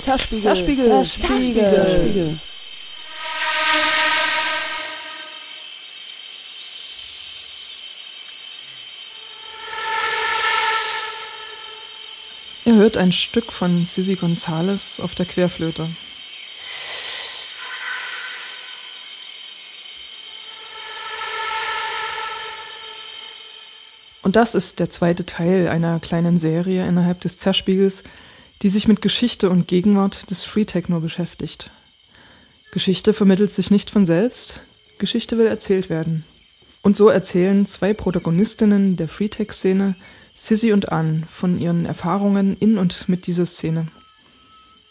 Zerspiegel, Zerspiegel, Zerspiegel. Zerspiegel. Ihr hört ein Stück von Sissy Gonzales auf der Querflöte. Und das ist der zweite Teil einer kleinen Serie innerhalb des Zerspiegels, die sich mit Geschichte und Gegenwart des Free Techno beschäftigt. Geschichte vermittelt sich nicht von selbst, Geschichte will erzählt werden. Und so erzählen zwei Protagonistinnen der Free Tech Szene, Sissy und Ann, von ihren Erfahrungen in und mit dieser Szene.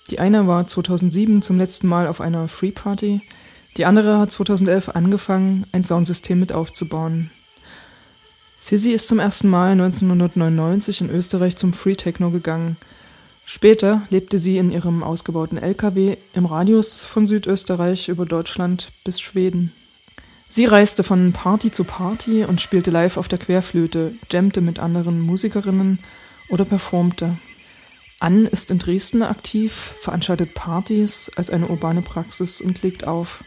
Die eine war 2007 zum letzten Mal auf einer Free Party, die andere hat 2011 angefangen, ein Soundsystem mit aufzubauen. Sissy ist zum ersten Mal 1999 in Österreich zum Free Techno gegangen – Später lebte sie in ihrem ausgebauten LKW im Radius von Südösterreich über Deutschland bis Schweden. Sie reiste von Party zu Party und spielte live auf der Querflöte, jammte mit anderen Musikerinnen oder performte. Ann ist in Dresden aktiv, veranstaltet Partys als eine urbane Praxis und legt auf.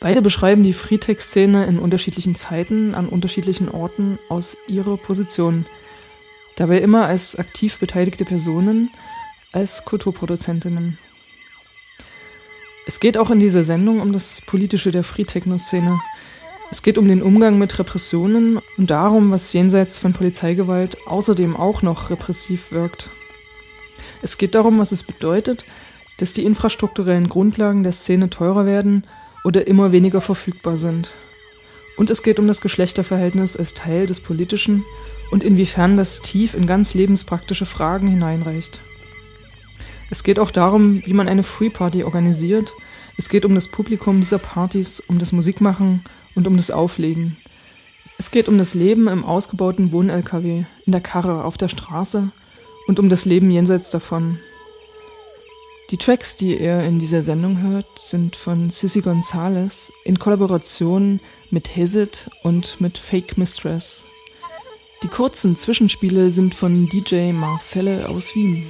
Beide beschreiben die Freetech-Szene in unterschiedlichen Zeiten an unterschiedlichen Orten aus ihrer Position – Dabei immer als aktiv beteiligte Personen, als Kulturproduzentinnen. Es geht auch in dieser Sendung um das Politische der Free-Techno-Szene. Es geht um den Umgang mit Repressionen und darum, was jenseits von Polizeigewalt außerdem auch noch repressiv wirkt. Es geht darum, was es bedeutet, dass die infrastrukturellen Grundlagen der Szene teurer werden oder immer weniger verfügbar sind. Und es geht um das Geschlechterverhältnis als Teil des Politischen und inwiefern das tief in ganz lebenspraktische Fragen hineinreicht. Es geht auch darum, wie man eine Free Party organisiert. Es geht um das Publikum dieser Partys, um das Musikmachen und um das Auflegen. Es geht um das Leben im ausgebauten Wohn-LKW, in der Karre, auf der Straße und um das Leben jenseits davon. Die Tracks, die ihr in dieser Sendung hört, sind von Sissy Gonzalez in Kollaboration mit Hazit und mit Fake Mistress. Die kurzen Zwischenspiele sind von DJ Marcelle aus Wien.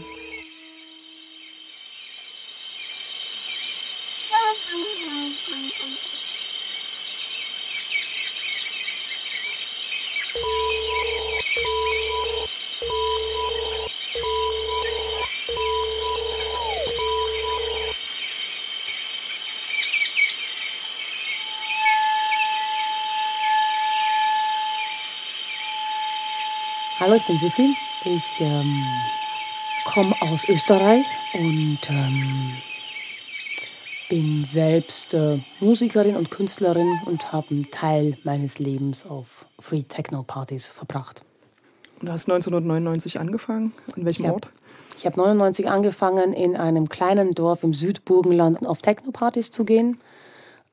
Ich bin Sissi. Ich ähm, komme aus Österreich und ähm, bin selbst äh, Musikerin und Künstlerin und habe einen Teil meines Lebens auf Free Techno Partys verbracht. Und du hast 1999 angefangen? In welchem ich Ort? ich habe 99 angefangen, in einem kleinen Dorf im Südburgenland auf Techno-Partys zu gehen.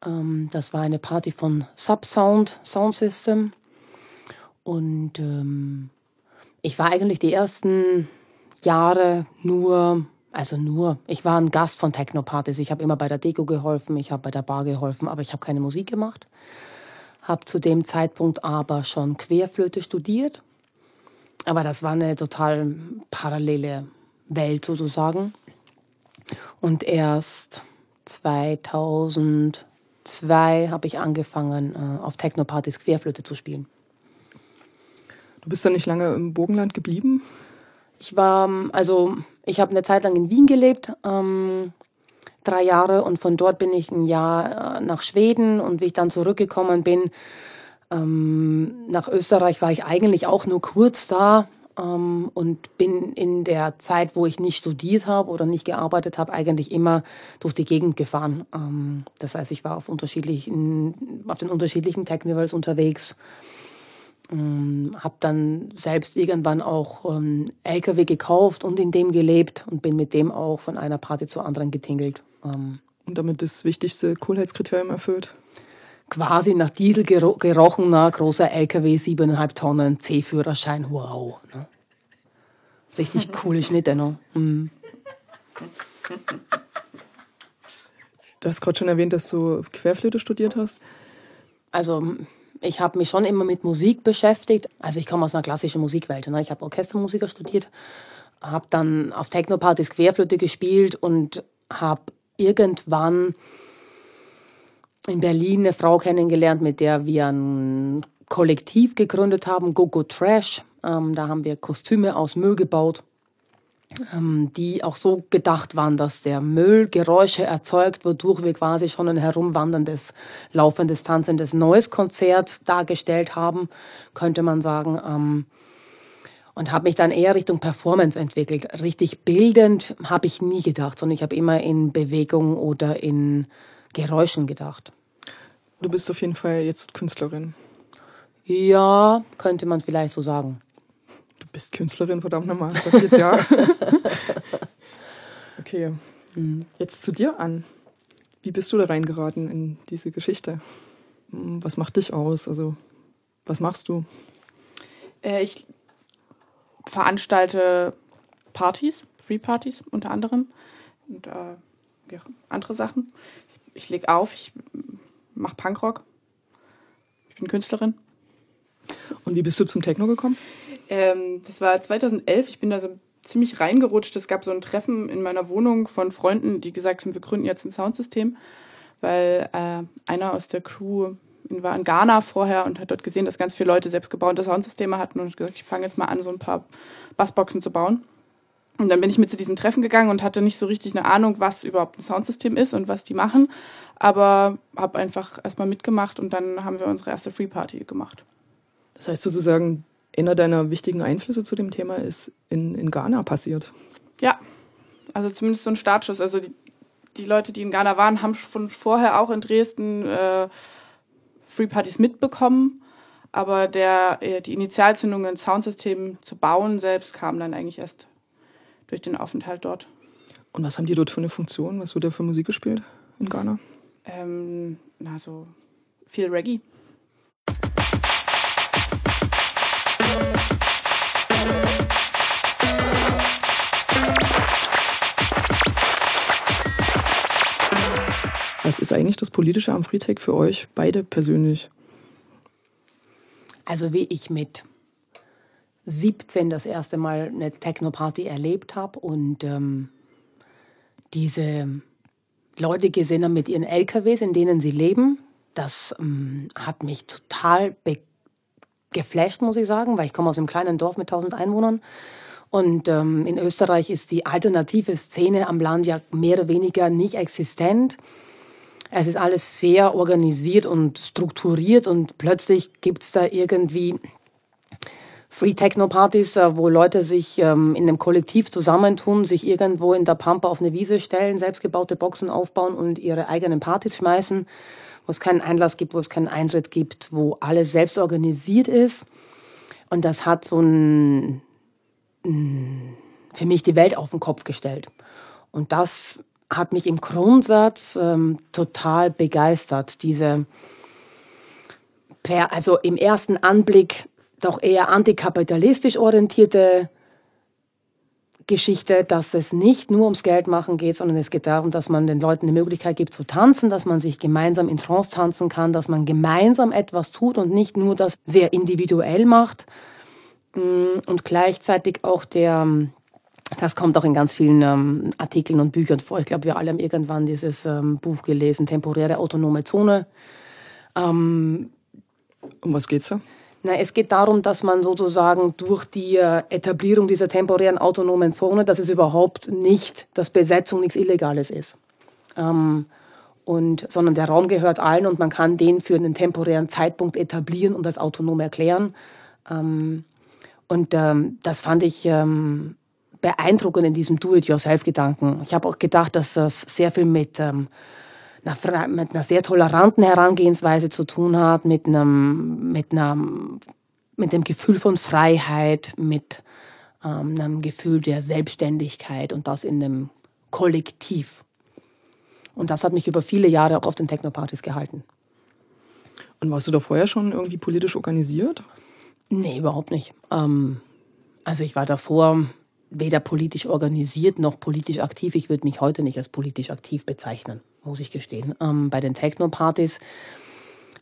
Ähm, das war eine Party von Subsound Sound System. Und ähm, ich war eigentlich die ersten Jahre nur, also nur, ich war ein Gast von Techno-Partys. Ich habe immer bei der Deko geholfen, ich habe bei der Bar geholfen, aber ich habe keine Musik gemacht. Habe zu dem Zeitpunkt aber schon Querflöte studiert. Aber das war eine total parallele Welt sozusagen. Und erst 2002 habe ich angefangen, äh, auf Techno-Partys Querflöte zu spielen. Du bist dann nicht lange im Burgenland geblieben? Ich war, also ich habe eine Zeit lang in Wien gelebt, ähm, drei Jahre, und von dort bin ich ein Jahr äh, nach Schweden. Und wie ich dann zurückgekommen bin, ähm, nach Österreich war ich eigentlich auch nur kurz da ähm, und bin in der Zeit, wo ich nicht studiert habe oder nicht gearbeitet habe, eigentlich immer durch die Gegend gefahren. Ähm, das heißt, ich war auf unterschiedlichen, auf den unterschiedlichen Technivals unterwegs ähm, habe dann selbst irgendwann auch ähm, LKW gekauft und in dem gelebt und bin mit dem auch von einer Party zur anderen getingelt. Ähm, und damit das wichtigste Coolheitskriterium erfüllt? Quasi nach Diesel gero gerochener großer LKW, siebeneinhalb Tonnen, C-Führerschein, wow. Ne? Richtig coole Schnitte, ne? Mhm. Du hast gerade schon erwähnt, dass du Querflöte studiert hast. Also ich habe mich schon immer mit Musik beschäftigt. Also ich komme aus einer klassischen Musikwelt. Ne? Ich habe Orchestermusiker studiert, habe dann auf Technopartys Querflöte gespielt und habe irgendwann in Berlin eine Frau kennengelernt, mit der wir ein Kollektiv gegründet haben, Go Go Trash. Ähm, da haben wir Kostüme aus Müll gebaut die auch so gedacht waren, dass der Müll Geräusche erzeugt, wodurch wir quasi schon ein herumwanderndes, laufendes, tanzendes neues Konzert dargestellt haben, könnte man sagen. Ähm, und habe mich dann eher Richtung Performance entwickelt. Richtig bildend habe ich nie gedacht, sondern ich habe immer in Bewegung oder in Geräuschen gedacht. Du bist auf jeden Fall jetzt Künstlerin. Ja, könnte man vielleicht so sagen bist Künstlerin, verdammt nochmal. Sag jetzt ja. okay. Mhm. Jetzt zu dir an. Wie bist du da reingeraten in diese Geschichte? Hm, was macht dich aus? Also, was machst du? Äh, ich veranstalte Partys, Free Partys unter anderem und äh, ja, andere Sachen. Ich, ich lege auf, ich mache Punkrock. Ich bin Künstlerin. Und wie bist du zum Techno gekommen? Ähm, das war 2011. Ich bin da so ziemlich reingerutscht. Es gab so ein Treffen in meiner Wohnung von Freunden, die gesagt haben, wir gründen jetzt ein Soundsystem, weil äh, einer aus der Crew war in Ghana vorher und hat dort gesehen, dass ganz viele Leute selbstgebaute Soundsysteme hatten und gesagt, ich fange jetzt mal an, so ein paar Bassboxen zu bauen. Und dann bin ich mit zu diesem Treffen gegangen und hatte nicht so richtig eine Ahnung, was überhaupt ein Soundsystem ist und was die machen, aber habe einfach erstmal mitgemacht und dann haben wir unsere erste Free Party gemacht. Das heißt sozusagen, einer deiner wichtigen Einflüsse zu dem Thema ist in, in Ghana passiert. Ja, also zumindest so ein Startschuss. Also die, die Leute, die in Ghana waren, haben schon vorher auch in Dresden äh, Free Partys mitbekommen. Aber der, äh, die Initialzündung, ein Soundsystem zu bauen selbst, kam dann eigentlich erst durch den Aufenthalt dort. Und was haben die dort für eine Funktion? Was wird da für Musik gespielt in Ghana? Ähm, na, so viel Reggae. Was ist eigentlich das Politische am Freetech für euch beide persönlich? Also wie ich mit 17 das erste Mal eine Techno-Party erlebt habe und ähm, diese Leute gesehen haben mit ihren LKWs, in denen sie leben, das ähm, hat mich total geflasht, muss ich sagen, weil ich komme aus einem kleinen Dorf mit 1000 Einwohnern. Und ähm, in Österreich ist die alternative Szene am Land ja mehr oder weniger nicht existent. Es ist alles sehr organisiert und strukturiert und plötzlich gibt es da irgendwie Free Techno Partys, äh, wo Leute sich ähm, in einem Kollektiv zusammentun, sich irgendwo in der Pampa auf eine Wiese stellen, selbstgebaute Boxen aufbauen und ihre eigenen Partys schmeißen, wo es keinen Einlass gibt, wo es keinen Eintritt gibt, wo alles selbst organisiert ist. Und das hat so ein, für mich die Welt auf den Kopf gestellt. Und das hat mich im Grundsatz ähm, total begeistert. Diese, per, also im ersten Anblick doch eher antikapitalistisch orientierte Geschichte, dass es nicht nur ums Geld machen geht, sondern es geht darum, dass man den Leuten eine Möglichkeit gibt zu tanzen, dass man sich gemeinsam in Trance tanzen kann, dass man gemeinsam etwas tut und nicht nur das sehr individuell macht. Mm, und gleichzeitig auch der, das kommt auch in ganz vielen ähm, Artikeln und Büchern vor. Ich glaube, wir alle haben irgendwann dieses ähm, Buch gelesen, Temporäre autonome Zone. Ähm, um was geht's da? Na, es geht darum, dass man sozusagen durch die äh, Etablierung dieser temporären autonomen Zone, dass es überhaupt nicht, dass Besetzung nichts Illegales ist. Ähm, und, sondern der Raum gehört allen und man kann den für einen temporären Zeitpunkt etablieren und als autonom erklären. Ähm, und ähm, das fand ich ähm, beeindruckend in diesem Do-it-yourself-Gedanken. Ich habe auch gedacht, dass das sehr viel mit, ähm, einer, mit einer sehr toleranten Herangehensweise zu tun hat, mit einem, mit einem, mit dem Gefühl von Freiheit, mit ähm, einem Gefühl der Selbstständigkeit und das in einem Kollektiv. Und das hat mich über viele Jahre auch auf den Technopartys gehalten. Und warst du da vorher schon irgendwie politisch organisiert? Nee, überhaupt nicht. Ähm, also ich war davor weder politisch organisiert noch politisch aktiv. Ich würde mich heute nicht als politisch aktiv bezeichnen, muss ich gestehen. Ähm, bei den Techno-Partys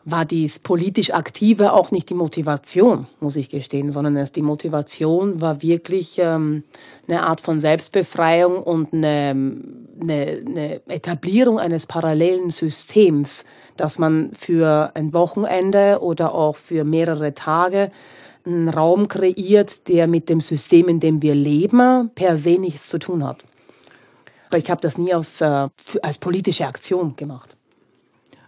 war dies politisch Aktive auch nicht die Motivation, muss ich gestehen, sondern es, die Motivation war wirklich ähm, eine Art von Selbstbefreiung und eine, eine, eine Etablierung eines parallelen Systems, dass man für ein Wochenende oder auch für mehrere Tage einen Raum kreiert, der mit dem System, in dem wir leben, per se nichts zu tun hat. Aber ich habe das nie aus, äh, als politische Aktion gemacht.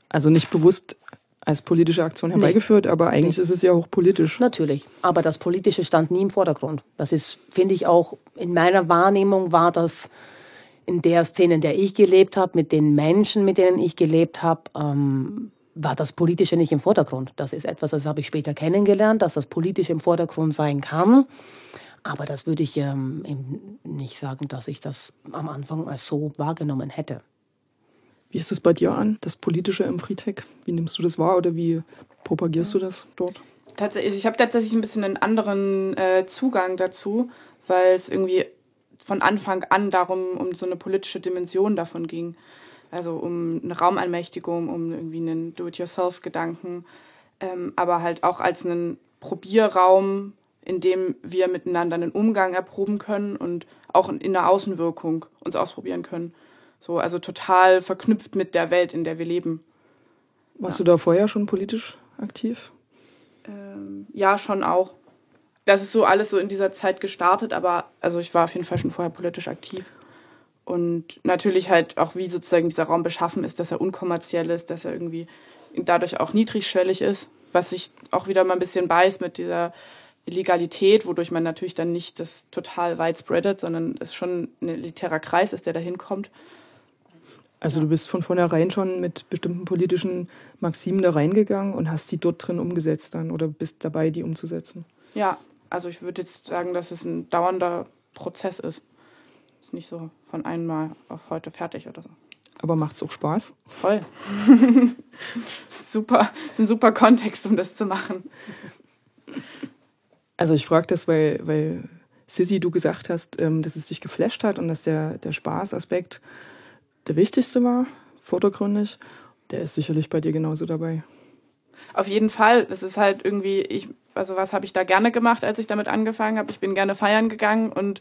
Also nicht bewusst als politische Aktion herbeigeführt, nee. aber eigentlich nee. ist es ja auch politisch. Natürlich, aber das Politische stand nie im Vordergrund. Das ist, finde ich auch, in meiner Wahrnehmung war das in der Szene, in der ich gelebt habe, mit den Menschen, mit denen ich gelebt habe, ähm, war das Politische nicht im Vordergrund. Das ist etwas, das habe ich später kennengelernt, dass das Politische im Vordergrund sein kann. Aber das würde ich ähm, nicht sagen, dass ich das am Anfang als so wahrgenommen hätte. Wie ist es bei dir an, das Politische im Friedtech? Wie nimmst du das wahr oder wie propagierst du das dort? Tatsächlich, ich habe tatsächlich ein bisschen einen anderen äh, Zugang dazu, weil es irgendwie von Anfang an darum, um so eine politische Dimension davon ging. Also um eine Raumermächtigung, um irgendwie einen Do-it-yourself-Gedanken, ähm, aber halt auch als einen Probierraum, in dem wir miteinander einen Umgang erproben können und auch in der Außenwirkung uns ausprobieren können. So, also total verknüpft mit der Welt, in der wir leben. Warst ja. du da vorher schon politisch aktiv? Ähm, ja, schon auch. Das ist so alles so in dieser Zeit gestartet, aber also ich war auf jeden Fall schon vorher politisch aktiv. Und natürlich halt auch, wie sozusagen dieser Raum beschaffen ist, dass er unkommerziell ist, dass er irgendwie dadurch auch niedrigschwellig ist, was sich auch wieder mal ein bisschen beißt mit dieser Illegalität, wodurch man natürlich dann nicht das total widespreadet, sondern es schon ein elitärer Kreis ist, der da hinkommt. Also du bist von vornherein schon mit bestimmten politischen Maximen da reingegangen und hast die dort drin umgesetzt dann oder bist dabei, die umzusetzen? Ja, also ich würde jetzt sagen, dass es ein dauernder Prozess ist. Ist nicht so von einmal auf heute fertig oder so. Aber macht es auch Spaß? Voll. super, ist ein super Kontext, um das zu machen. Also ich frage das, weil, weil Sissy, du gesagt hast, ähm, dass es dich geflasht hat und dass der, der Spaßaspekt der wichtigste war, vordergründig, der ist sicherlich bei dir genauso dabei. Auf jeden Fall. Das ist halt irgendwie, ich, also was habe ich da gerne gemacht, als ich damit angefangen habe? Ich bin gerne feiern gegangen und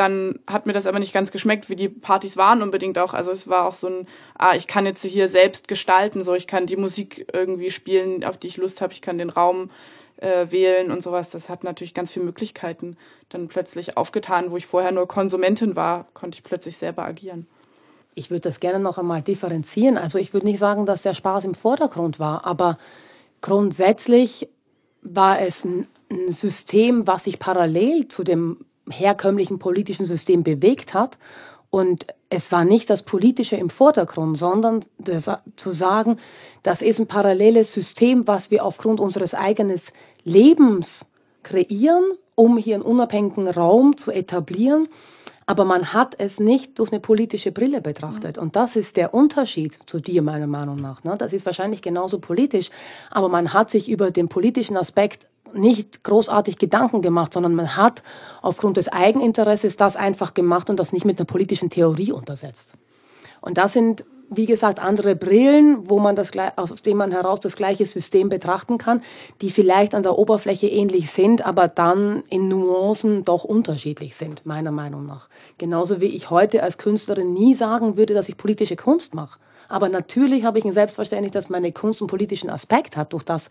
dann hat mir das aber nicht ganz geschmeckt, wie die Partys waren unbedingt auch. Also es war auch so ein, ah, ich kann jetzt hier selbst gestalten, so ich kann die Musik irgendwie spielen, auf die ich Lust habe, ich kann den Raum äh, wählen und sowas. Das hat natürlich ganz viele Möglichkeiten dann plötzlich aufgetan, wo ich vorher nur Konsumentin war, konnte ich plötzlich selber agieren. Ich würde das gerne noch einmal differenzieren. Also ich würde nicht sagen, dass der Spaß im Vordergrund war, aber grundsätzlich war es ein, ein System, was sich parallel zu dem herkömmlichen politischen System bewegt hat. Und es war nicht das Politische im Vordergrund, sondern das, zu sagen, das ist ein paralleles System, was wir aufgrund unseres eigenen Lebens kreieren, um hier einen unabhängigen Raum zu etablieren aber man hat es nicht durch eine politische Brille betrachtet. Und das ist der Unterschied zu dir, meiner Meinung nach. Ne? Das ist wahrscheinlich genauso politisch, aber man hat sich über den politischen Aspekt nicht großartig Gedanken gemacht, sondern man hat aufgrund des Eigeninteresses das einfach gemacht und das nicht mit einer politischen Theorie untersetzt. Und das sind wie gesagt, andere Brillen, wo man das, aus dem man heraus das gleiche System betrachten kann, die vielleicht an der Oberfläche ähnlich sind, aber dann in Nuancen doch unterschiedlich sind, meiner Meinung nach. Genauso wie ich heute als Künstlerin nie sagen würde, dass ich politische Kunst mache. Aber natürlich habe ich ein Selbstverständnis, dass meine Kunst einen politischen Aspekt hat, durch das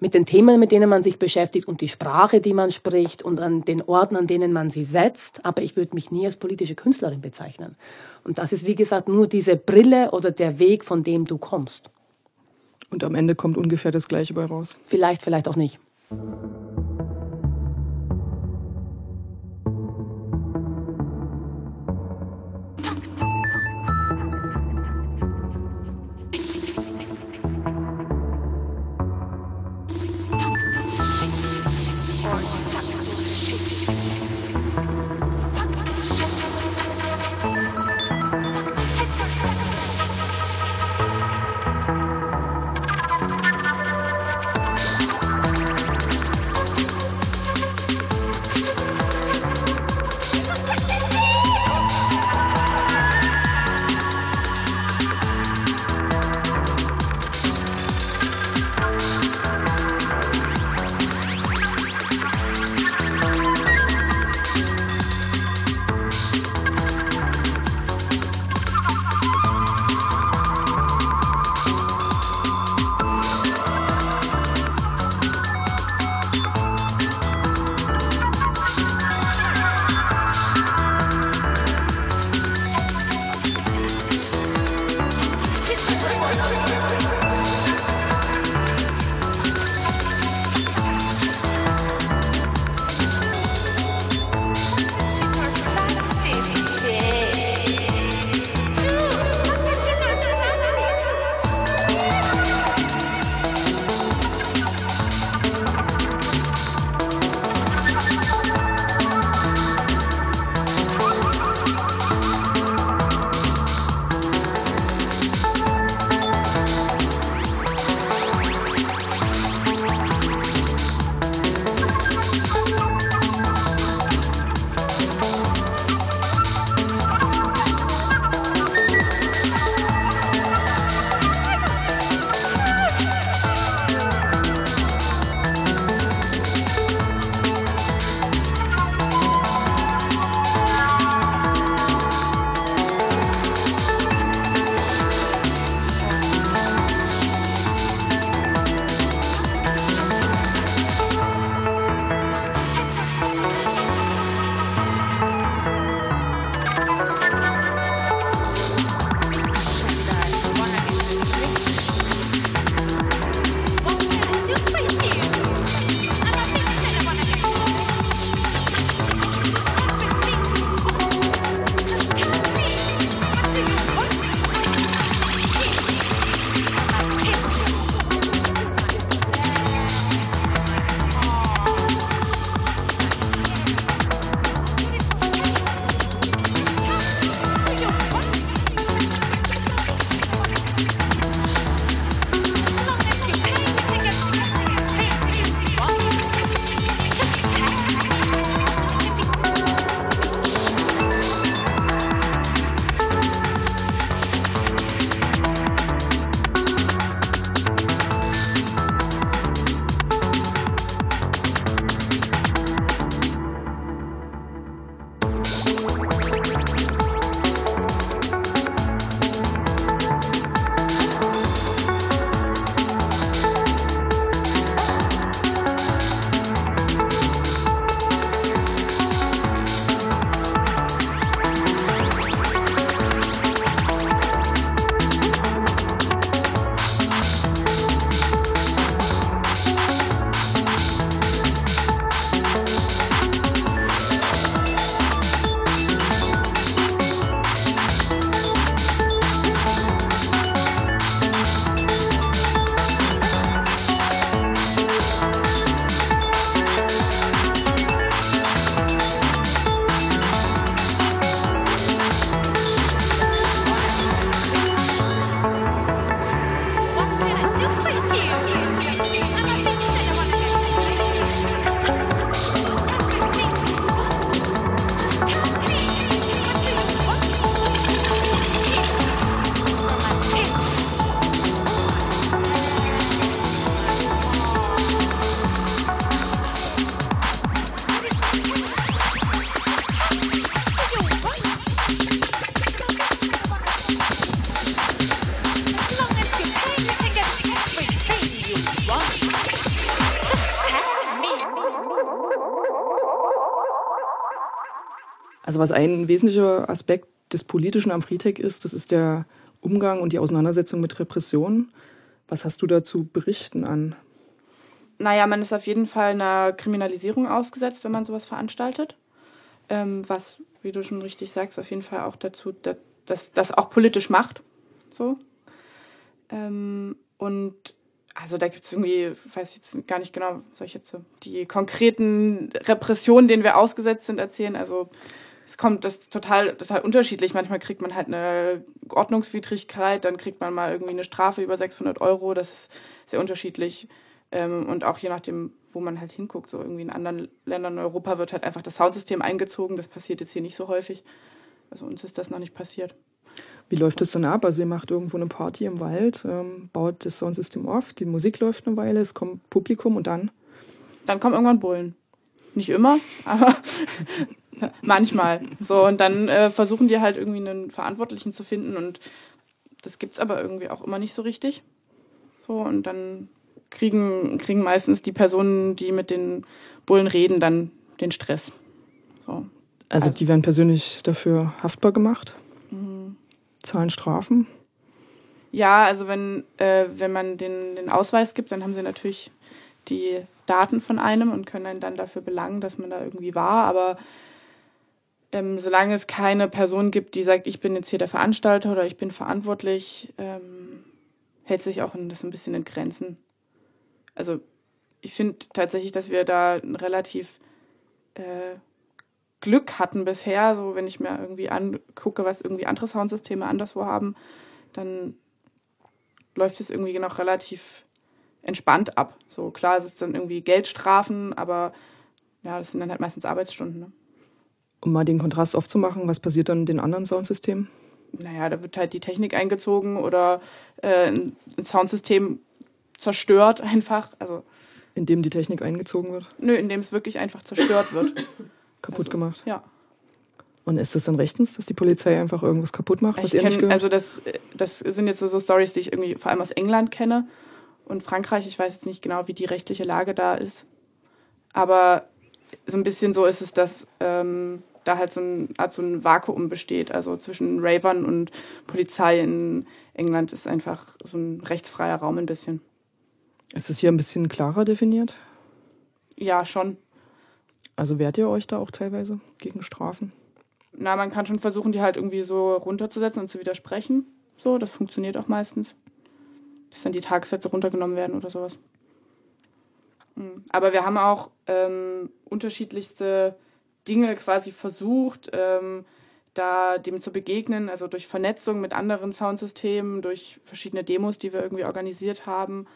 mit den Themen, mit denen man sich beschäftigt und die Sprache, die man spricht und an den Orten, an denen man sie setzt. Aber ich würde mich nie als politische Künstlerin bezeichnen. Und das ist, wie gesagt, nur diese Brille oder der Weg, von dem du kommst. Und am Ende kommt ungefähr das Gleiche bei raus. Vielleicht, vielleicht auch nicht. Also was ein wesentlicher Aspekt des Politischen am Freetech ist, das ist der Umgang und die Auseinandersetzung mit Repressionen. Was hast du dazu berichten an? Naja, man ist auf jeden Fall einer Kriminalisierung ausgesetzt, wenn man sowas veranstaltet. Ähm, was, wie du schon richtig sagst, auf jeden Fall auch dazu, dass das auch politisch macht. So. Ähm, und also da gibt es irgendwie, weiß jetzt gar nicht genau, soll ich jetzt so die konkreten Repressionen, denen wir ausgesetzt sind, erzählen. Also es kommt das ist total, total unterschiedlich. Manchmal kriegt man halt eine Ordnungswidrigkeit, dann kriegt man mal irgendwie eine Strafe über 600 Euro. Das ist sehr unterschiedlich. Ähm, und auch je nachdem, wo man halt hinguckt, so irgendwie in anderen Ländern in Europa wird halt einfach das Soundsystem eingezogen. Das passiert jetzt hier nicht so häufig. Also uns ist das noch nicht passiert. Wie läuft das dann ab? Also ihr macht irgendwo eine Party im Wald, ähm, baut das Soundsystem auf, die Musik läuft eine Weile, es kommt Publikum und dann? Dann kommen irgendwann Bullen. Nicht immer, aber manchmal. So, und dann äh, versuchen die halt irgendwie einen Verantwortlichen zu finden und das gibt's aber irgendwie auch immer nicht so richtig. So, und dann kriegen, kriegen meistens die Personen, die mit den Bullen reden, dann den Stress. So. Also die werden persönlich dafür haftbar gemacht? Mhm. Zahlen Strafen? Ja, also wenn, äh, wenn man den, den Ausweis gibt, dann haben sie natürlich die Daten von einem und können einen dann dafür belangen, dass man da irgendwie war. Aber ähm, solange es keine Person gibt, die sagt, ich bin jetzt hier der Veranstalter oder ich bin verantwortlich, ähm, hält sich auch das ein bisschen in Grenzen. Also ich finde tatsächlich, dass wir da relativ äh, Glück hatten bisher. So, wenn ich mir irgendwie angucke, was irgendwie andere Soundsysteme anderswo haben, dann läuft es irgendwie noch relativ entspannt ab. So klar, es ist dann irgendwie Geldstrafen, aber ja, das sind dann halt meistens Arbeitsstunden. Ne? Um mal den Kontrast aufzumachen, was passiert dann in den anderen Soundsystemen? Naja, da wird halt die Technik eingezogen oder äh, ein Soundsystem zerstört einfach. Also indem die Technik eingezogen wird? Nö, indem es wirklich einfach zerstört wird kaputt also, gemacht. Ja. Und ist das dann rechtens, dass die Polizei einfach irgendwas kaputt macht, was ich ihr kenn? Also das, das sind jetzt so, so Stories, die ich irgendwie vor allem aus England kenne und Frankreich. Ich weiß jetzt nicht genau, wie die rechtliche Lage da ist. Aber so ein bisschen so ist es, dass ähm, da halt so ein, Art so ein Vakuum besteht. Also zwischen Ravern und Polizei in England ist einfach so ein rechtsfreier Raum ein bisschen. Ist es hier ein bisschen klarer definiert? Ja, schon. Also wehrt ihr euch da auch teilweise gegen Strafen? Na, man kann schon versuchen, die halt irgendwie so runterzusetzen und zu widersprechen. So, das funktioniert auch meistens. Dass dann die Tagessätze runtergenommen werden oder sowas. Hm. Aber wir haben auch ähm, unterschiedlichste Dinge quasi versucht, ähm, da dem zu begegnen, also durch Vernetzung mit anderen Soundsystemen, durch verschiedene Demos, die wir irgendwie organisiert haben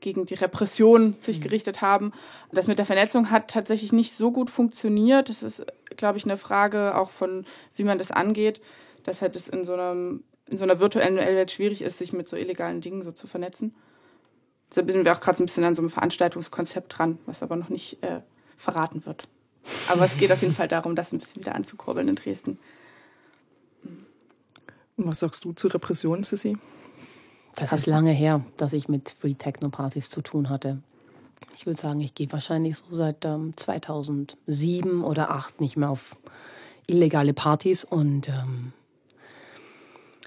gegen die Repression sich mhm. gerichtet haben. Das mit der Vernetzung hat tatsächlich nicht so gut funktioniert. Das ist, glaube ich, eine Frage auch von, wie man das angeht, dass halt es in so einem in so einer virtuellen Welt schwierig ist, sich mit so illegalen Dingen so zu vernetzen. Da sind wir auch gerade so ein bisschen an so einem Veranstaltungskonzept dran, was aber noch nicht äh, verraten wird. Aber es geht auf jeden Fall darum, das ein bisschen wieder anzukurbeln in Dresden. Und was sagst du zu Repression, Sissy? Das ist lange her, dass ich mit Free Techno Partys zu tun hatte. Ich würde sagen, ich gehe wahrscheinlich so seit ähm, 2007 oder 2008 nicht mehr auf illegale Partys und ähm,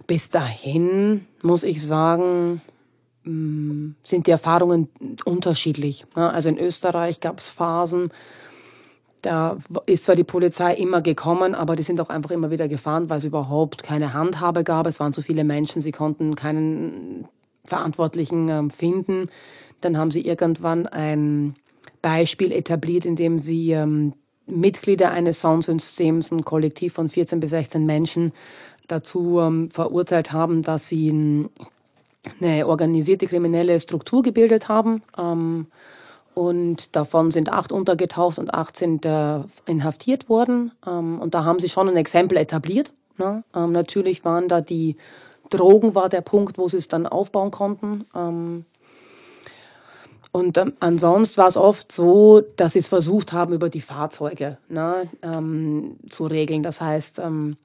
bis dahin muss ich sagen, mm, sind die Erfahrungen unterschiedlich. Ne? Also in Österreich gab es Phasen, da ist zwar die Polizei immer gekommen, aber die sind auch einfach immer wieder gefahren, weil es überhaupt keine Handhabe gab. Es waren zu viele Menschen, sie konnten keinen Verantwortlichen ähm, finden. Dann haben sie irgendwann ein Beispiel etabliert, in dem sie ähm, Mitglieder eines Soundsystems, ein Kollektiv von 14 bis 16 Menschen, dazu ähm, verurteilt haben, dass sie eine organisierte kriminelle Struktur gebildet haben. Ähm, und davon sind acht untergetaucht und acht sind äh, inhaftiert worden. Ähm, und da haben sie schon ein Exempel etabliert. Ne? Ähm, natürlich waren da die Drogen war der Punkt, wo sie es dann aufbauen konnten. Ähm, und ähm, ansonsten war es oft so, dass sie es versucht haben, über die Fahrzeuge ne, ähm, zu regeln. Das heißt, ähm,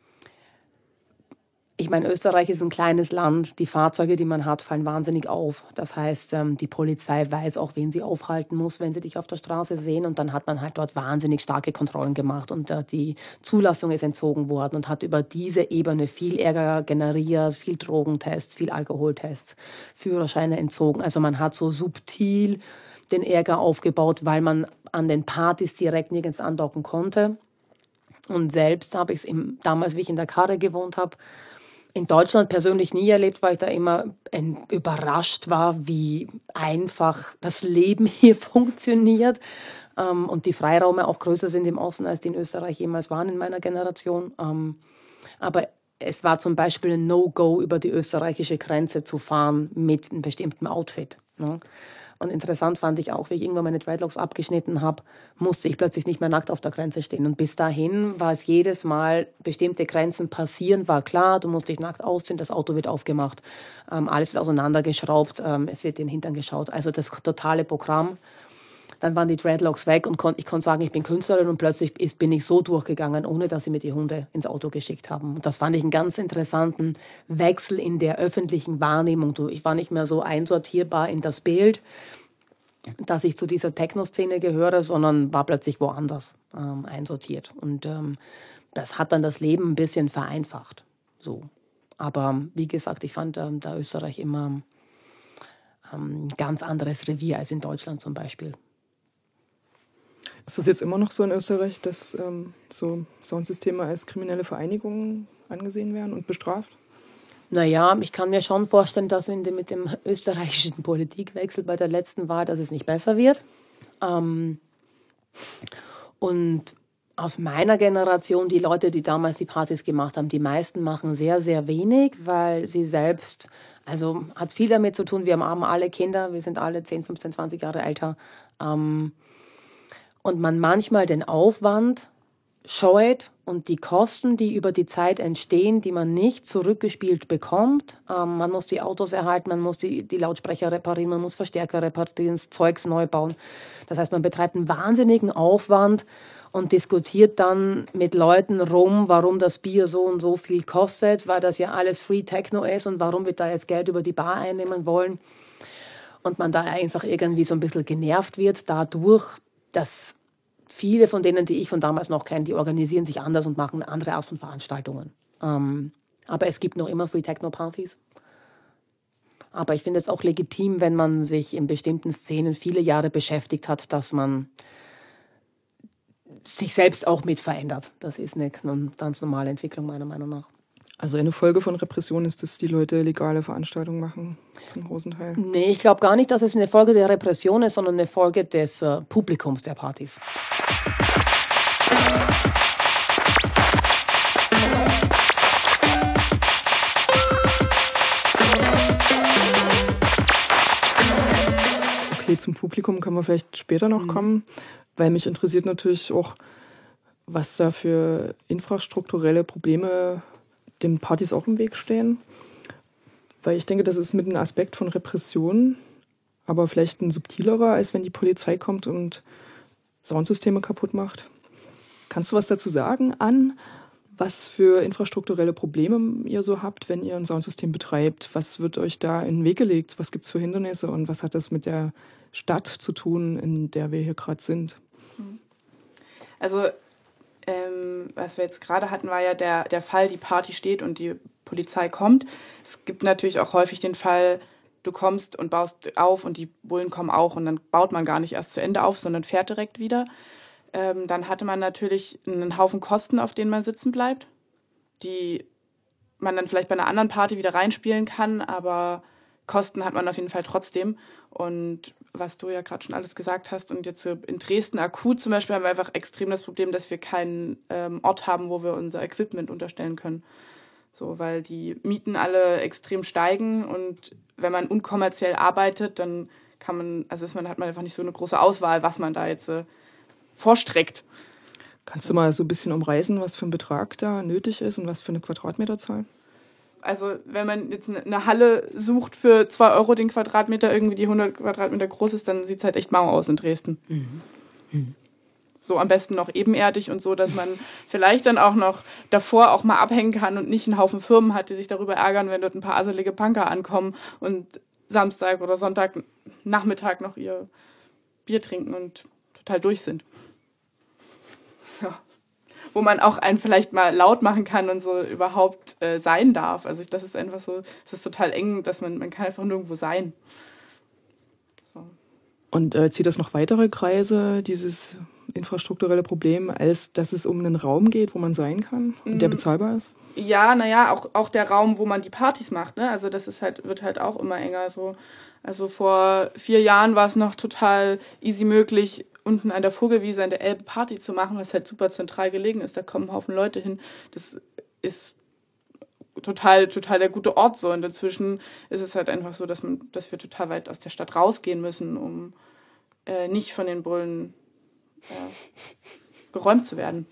ich meine, Österreich ist ein kleines Land. Die Fahrzeuge, die man hat, fallen wahnsinnig auf. Das heißt, ähm, die Polizei weiß auch, wen sie aufhalten muss, wenn sie dich auf der Straße sehen. Und dann hat man halt dort wahnsinnig starke Kontrollen gemacht. Und äh, die Zulassung ist entzogen worden und hat über diese Ebene viel Ärger generiert, viel Drogentests, viel Alkoholtests, Führerscheine entzogen. Also man hat so subtil den Ärger aufgebaut, weil man an den Partys direkt nirgends andocken konnte. Und selbst habe ich es damals, wie ich in der Karre gewohnt habe, in Deutschland persönlich nie erlebt, weil ich da immer überrascht war, wie einfach das Leben hier funktioniert ähm, und die Freiraume auch größer sind im Osten, als die in Österreich jemals waren in meiner Generation. Ähm, aber es war zum Beispiel ein No-Go, über die österreichische Grenze zu fahren mit einem bestimmten Outfit. Ne? Und interessant fand ich auch, wie ich irgendwann meine Dreadlocks abgeschnitten habe, musste ich plötzlich nicht mehr nackt auf der Grenze stehen. Und bis dahin war es jedes Mal, bestimmte Grenzen passieren, war klar, du musst dich nackt ausziehen, das Auto wird aufgemacht, ähm, alles wird auseinandergeschraubt, ähm, es wird den Hintern geschaut. Also das totale Programm. Dann waren die Dreadlocks weg und kon ich konnte sagen, ich bin Künstlerin und plötzlich ist, bin ich so durchgegangen, ohne dass sie mir die Hunde ins Auto geschickt haben. Und das fand ich einen ganz interessanten Wechsel in der öffentlichen Wahrnehmung. Ich war nicht mehr so einsortierbar in das Bild, dass ich zu dieser Techno-Szene gehöre, sondern war plötzlich woanders ähm, einsortiert. Und ähm, das hat dann das Leben ein bisschen vereinfacht. So. Aber wie gesagt, ich fand ähm, da Österreich immer ein ähm, ganz anderes Revier als in Deutschland zum Beispiel. Ist das jetzt immer noch so in Österreich, dass ähm, so Soundsysteme als kriminelle Vereinigungen angesehen werden und bestraft? Naja, ich kann mir schon vorstellen, dass mit dem österreichischen Politikwechsel bei der letzten Wahl, dass es nicht besser wird. Ähm, und aus meiner Generation, die Leute, die damals die Partys gemacht haben, die meisten machen sehr, sehr wenig, weil sie selbst, also hat viel damit zu tun, wir haben alle Kinder, wir sind alle 10, 15, 20 Jahre älter. Ähm, und man manchmal den Aufwand scheut und die Kosten, die über die Zeit entstehen, die man nicht zurückgespielt bekommt. Ähm, man muss die Autos erhalten, man muss die, die Lautsprecher reparieren, man muss Verstärker reparieren, Zeugs neu bauen. Das heißt, man betreibt einen wahnsinnigen Aufwand und diskutiert dann mit Leuten rum, warum das Bier so und so viel kostet, weil das ja alles Free Techno ist und warum wir da jetzt Geld über die Bar einnehmen wollen. Und man da einfach irgendwie so ein bisschen genervt wird dadurch, dass viele von denen, die ich von damals noch kenne, die organisieren sich anders und machen eine andere Art von Veranstaltungen. Ähm, aber es gibt noch immer Free Techno Partys. Aber ich finde es auch legitim, wenn man sich in bestimmten Szenen viele Jahre beschäftigt hat, dass man sich selbst auch mit verändert. Das ist eine ganz normale Entwicklung meiner Meinung nach. Also eine Folge von Repression ist, dass die Leute legale Veranstaltungen machen, zum großen Teil. Nee, ich glaube gar nicht, dass es eine Folge der Repression ist, sondern eine Folge des äh, Publikums der Partys. Okay, zum Publikum können wir vielleicht später noch mhm. kommen, weil mich interessiert natürlich auch, was da für infrastrukturelle Probleme den Partys auch im Weg stehen. Weil ich denke, das ist mit einem Aspekt von Repression, aber vielleicht ein subtilerer, als wenn die Polizei kommt und Soundsysteme kaputt macht. Kannst du was dazu sagen an, was für infrastrukturelle Probleme ihr so habt, wenn ihr ein Soundsystem betreibt? Was wird euch da in den Weg gelegt? Was gibt es für Hindernisse und was hat das mit der Stadt zu tun, in der wir hier gerade sind? Also ähm, was wir jetzt gerade hatten, war ja der, der Fall, die Party steht und die Polizei kommt. Es gibt natürlich auch häufig den Fall, du kommst und baust auf und die Bullen kommen auch und dann baut man gar nicht erst zu Ende auf, sondern fährt direkt wieder. Ähm, dann hatte man natürlich einen Haufen Kosten, auf denen man sitzen bleibt, die man dann vielleicht bei einer anderen Party wieder reinspielen kann, aber Kosten hat man auf jeden Fall trotzdem. Und was du ja gerade schon alles gesagt hast, und jetzt in Dresden akut zum Beispiel haben wir einfach extrem das Problem, dass wir keinen ähm, Ort haben, wo wir unser Equipment unterstellen können. So, weil die Mieten alle extrem steigen und wenn man unkommerziell arbeitet, dann kann man, also ist man, hat man einfach nicht so eine große Auswahl, was man da jetzt äh, vorstreckt. Kannst du mal so ein bisschen umreißen, was für ein Betrag da nötig ist und was für eine Quadratmeterzahl? Also wenn man jetzt eine Halle sucht für zwei Euro den Quadratmeter, irgendwie die 100 Quadratmeter groß ist, dann sieht es halt echt mau aus in Dresden. Mhm. Mhm. so am besten noch ebenerdig und so, dass man vielleicht dann auch noch davor auch mal abhängen kann und nicht einen Haufen Firmen hat, die sich darüber ärgern, wenn dort ein paar aselige Punker ankommen und Samstag oder Sonntag Nachmittag noch ihr Bier trinken und total durch sind. Ja. Wo man auch einen vielleicht mal laut machen kann und so überhaupt äh, sein darf. Also das ist einfach so, es ist total eng, dass man, man kann einfach nirgendwo sein. So. Und äh, zieht das noch weitere Kreise, dieses infrastrukturelle Problem, als dass es um einen Raum geht, wo man sein kann und der mm. bezahlbar ist? Ja, naja, auch, auch der Raum, wo man die Partys macht, ne? Also das ist halt, wird halt auch immer enger. So. Also vor vier Jahren war es noch total easy möglich, unten an der Vogelwiese an der Elbe Party zu machen, was halt super zentral gelegen ist. Da kommen ein Haufen Leute hin. Das ist total, total der gute Ort so. Und inzwischen ist es halt einfach so, dass man, dass wir total weit aus der Stadt rausgehen müssen, um äh, nicht von den Bullen geräumt zu werden.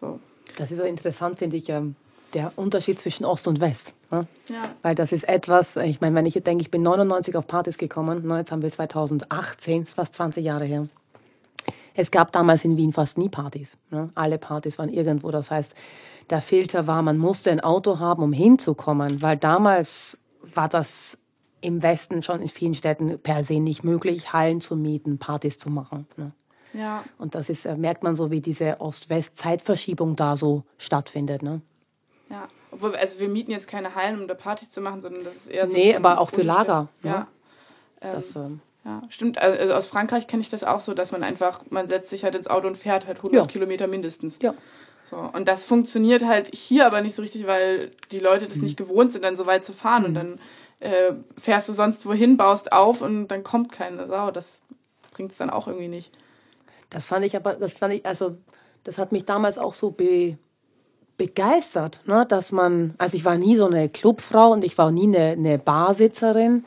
So. Das ist so interessant, finde ich, ähm, der Unterschied zwischen Ost und West. Ne? Ja. Weil das ist etwas, ich meine, wenn ich denke, ich bin 99 auf Partys gekommen, ne, jetzt haben wir 2018, fast 20 Jahre her. Es gab damals in Wien fast nie Partys. Ne? Alle Partys waren irgendwo. Das heißt, der Filter war, man musste ein Auto haben, um hinzukommen, weil damals war das im Westen schon in vielen Städten per se nicht möglich, Hallen zu mieten, Partys zu machen. Ne? Ja. Und das ist, äh, merkt man so, wie diese Ost-West-Zeitverschiebung da so stattfindet. Ne? Ja, obwohl, also wir mieten jetzt keine Hallen, um da Partys zu machen, sondern das ist eher so. Nee, aber auch für Lager. Ne? Ja. Ähm, das, ähm, ja, stimmt. Also, aus Frankreich kenne ich das auch so, dass man einfach, man setzt sich halt ins Auto und fährt halt 100 ja. Kilometer mindestens. Ja. So, und das funktioniert halt hier aber nicht so richtig, weil die Leute das mhm. nicht gewohnt sind, dann so weit zu fahren. Mhm. Und dann äh, fährst du sonst wohin, baust auf und dann kommt keine Sau. Das bringt es dann auch irgendwie nicht. Das fand ich aber, das fand ich, also, das hat mich damals auch so be, begeistert, ne, dass man, also ich war nie so eine Clubfrau und ich war nie eine, eine Barsitzerin,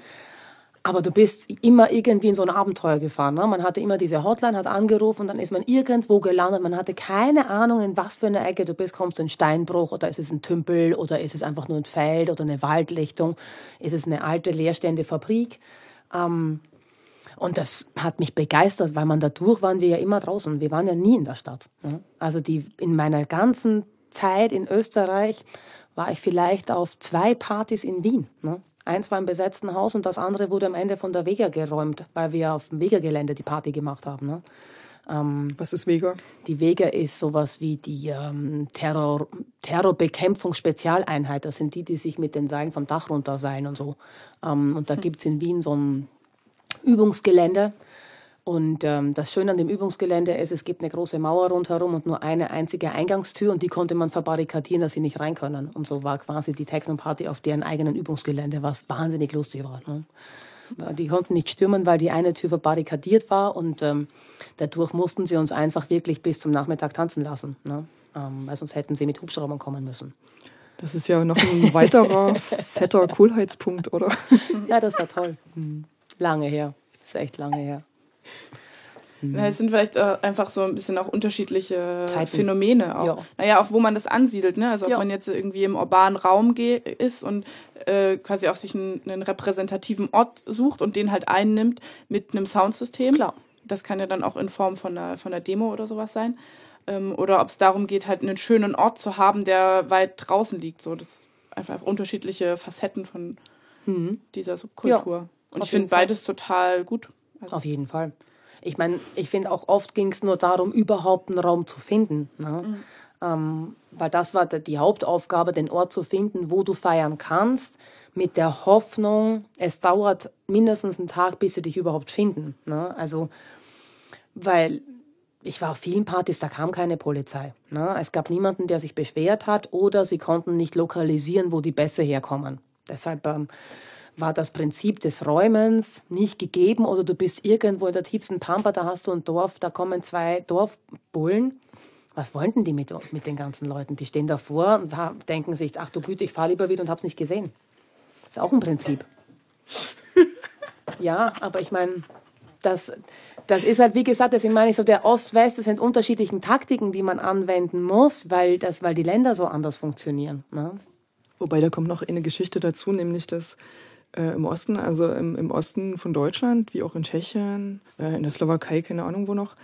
aber du bist immer irgendwie in so ein Abenteuer gefahren. Ne? Man hatte immer diese Hotline, hat angerufen und dann ist man irgendwo gelandet. Man hatte keine Ahnung, in was für eine Ecke du bist. Kommst du in Steinbruch oder ist es ein Tümpel oder ist es einfach nur ein Feld oder eine Waldlichtung? Ist es eine alte leerstehende Fabrik? Ähm, und das hat mich begeistert, weil man dadurch waren wir ja immer draußen. Wir waren ja nie in der Stadt. Also die, in meiner ganzen Zeit in Österreich war ich vielleicht auf zwei Partys in Wien. Ne? Eins war im besetzten Haus und das andere wurde am Ende von der Vega geräumt, weil wir auf dem Vega-Gelände die Party gemacht haben. Ne? Ähm, Was ist Vega? Die Vega ist sowas wie die ähm, Terror, Terrorbekämpfungsspezialeinheit. Das sind die, die sich mit den Seilen vom Dach runterseilen und so. Ähm, und da hm. gibt's in Wien so ein Übungsgelände. Und ähm, das Schöne an dem Übungsgelände ist, es gibt eine große Mauer rundherum und nur eine einzige Eingangstür und die konnte man verbarrikadieren, dass sie nicht rein können. Und so war quasi die Techno-Party auf deren eigenen Übungsgelände, was wahnsinnig lustig war. Ne? Die konnten nicht stürmen, weil die eine Tür verbarrikadiert war und ähm, dadurch mussten sie uns einfach wirklich bis zum Nachmittag tanzen lassen, ne? ähm, weil sonst hätten sie mit Hubschraubern kommen müssen. Das ist ja noch ein weiterer fetter Coolheitspunkt, oder? Ja, das war toll. Hm. Lange her. Das ist echt lange her. Mhm. Es sind vielleicht äh, einfach so ein bisschen auch unterschiedliche Zeiten. Phänomene auch. Ja. Naja, auch wo man das ansiedelt, ne? Also ob ja. man jetzt irgendwie im urbanen Raum ist und äh, quasi auch sich einen, einen, repräsentativen Ort sucht und den halt einnimmt mit einem Soundsystem. Klar. Das kann ja dann auch in Form von einer, von einer Demo oder sowas sein. Ähm, oder ob es darum geht, halt einen schönen Ort zu haben, der weit draußen liegt. So, das einfach unterschiedliche Facetten von mhm. dieser Subkultur. Ja. Und ich finde beides total gut. Also Auf jeden Fall. Ich meine, ich finde auch oft ging es nur darum, überhaupt einen Raum zu finden. Ne? Mhm. Ähm, weil das war die Hauptaufgabe, den Ort zu finden, wo du feiern kannst, mit der Hoffnung, es dauert mindestens einen Tag, bis sie dich überhaupt finden. Ne? Also, weil ich war auf vielen Partys, da kam keine Polizei. Ne? Es gab niemanden, der sich beschwert hat oder sie konnten nicht lokalisieren, wo die Bässe herkommen. Deshalb ähm, war das Prinzip des Räumens nicht gegeben oder du bist irgendwo in der tiefsten Pampa, da hast du ein Dorf, da kommen zwei Dorfbullen. Was wollten die mit, mit den ganzen Leuten? Die stehen davor und denken sich, ach du Güte, ich fahre lieber wieder und hab's nicht gesehen. Ist auch ein Prinzip. ja, aber ich meine, das, das ist halt, wie gesagt, das meine ich so, der Ost-West, das sind unterschiedliche Taktiken, die man anwenden muss, weil, das, weil die Länder so anders funktionieren. Ne? Wobei da kommt noch eine Geschichte dazu, nämlich dass äh, im Osten, also im, im Osten von Deutschland, wie auch in Tschechien, äh, in der Slowakei, keine Ahnung wo noch,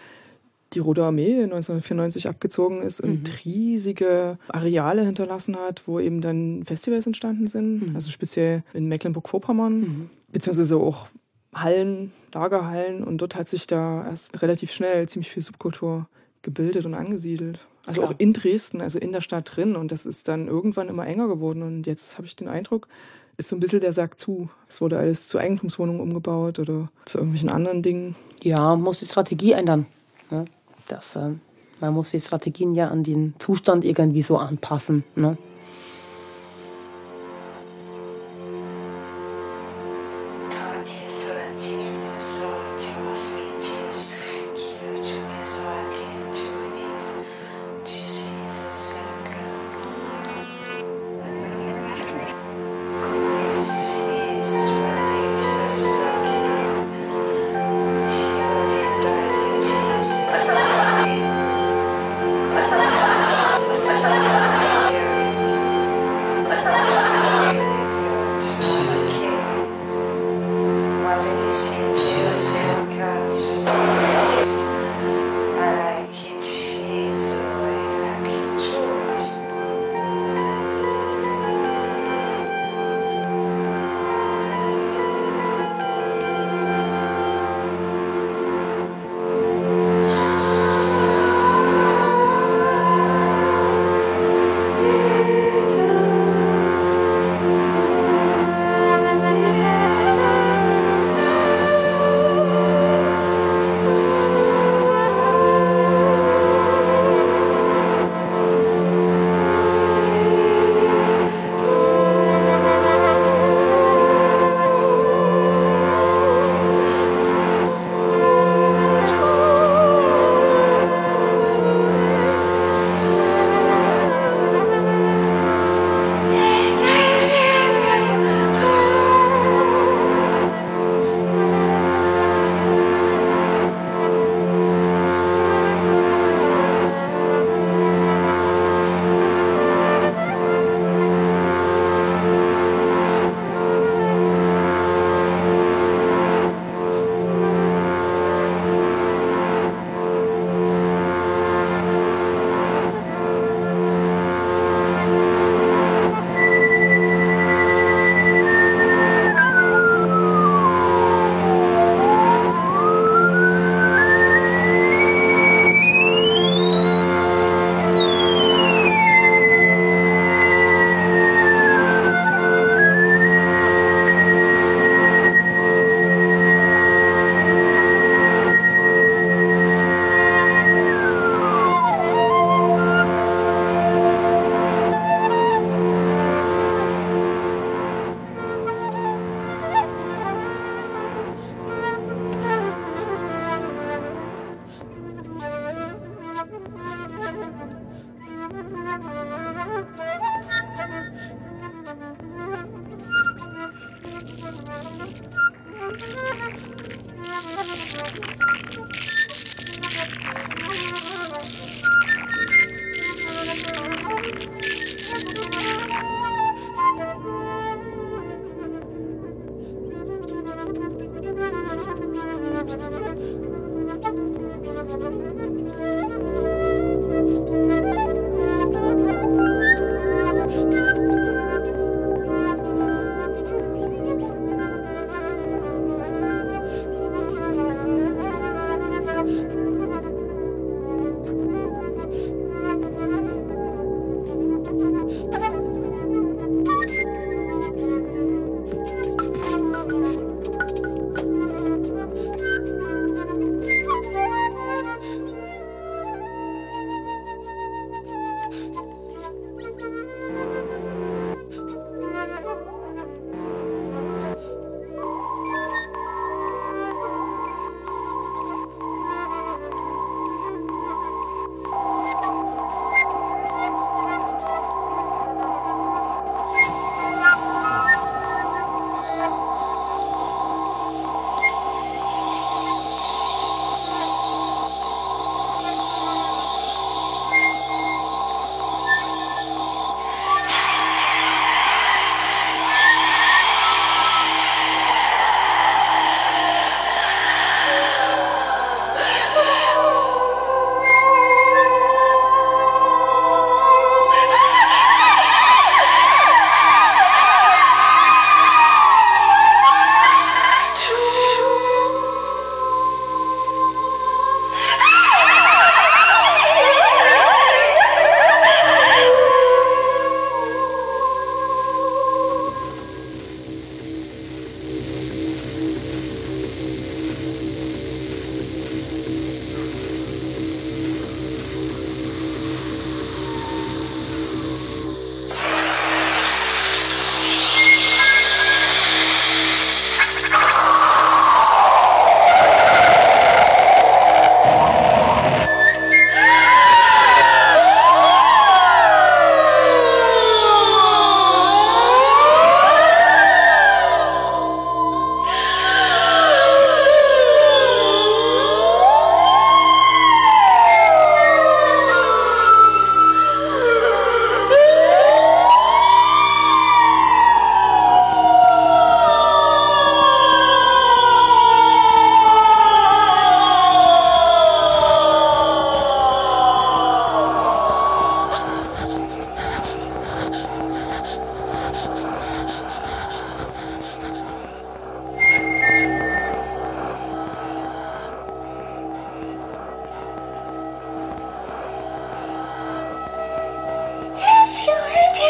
die Rote Armee 1994 abgezogen ist und mhm. riesige Areale hinterlassen hat, wo eben dann Festivals entstanden sind, mhm. also speziell in Mecklenburg-Vorpommern, mhm. beziehungsweise auch Hallen, Lagerhallen und dort hat sich da erst relativ schnell ziemlich viel Subkultur gebildet und angesiedelt. Also Klar. auch in Dresden, also in der Stadt drin und das ist dann irgendwann immer enger geworden und jetzt habe ich den Eindruck, ist so ein bisschen der Sack zu. Es wurde alles zu Eigentumswohnungen umgebaut oder zu irgendwelchen anderen Dingen. Ja, muss die Strategie ändern. Ja, das, äh, man muss die Strategien ja an den Zustand irgendwie so anpassen. Ne?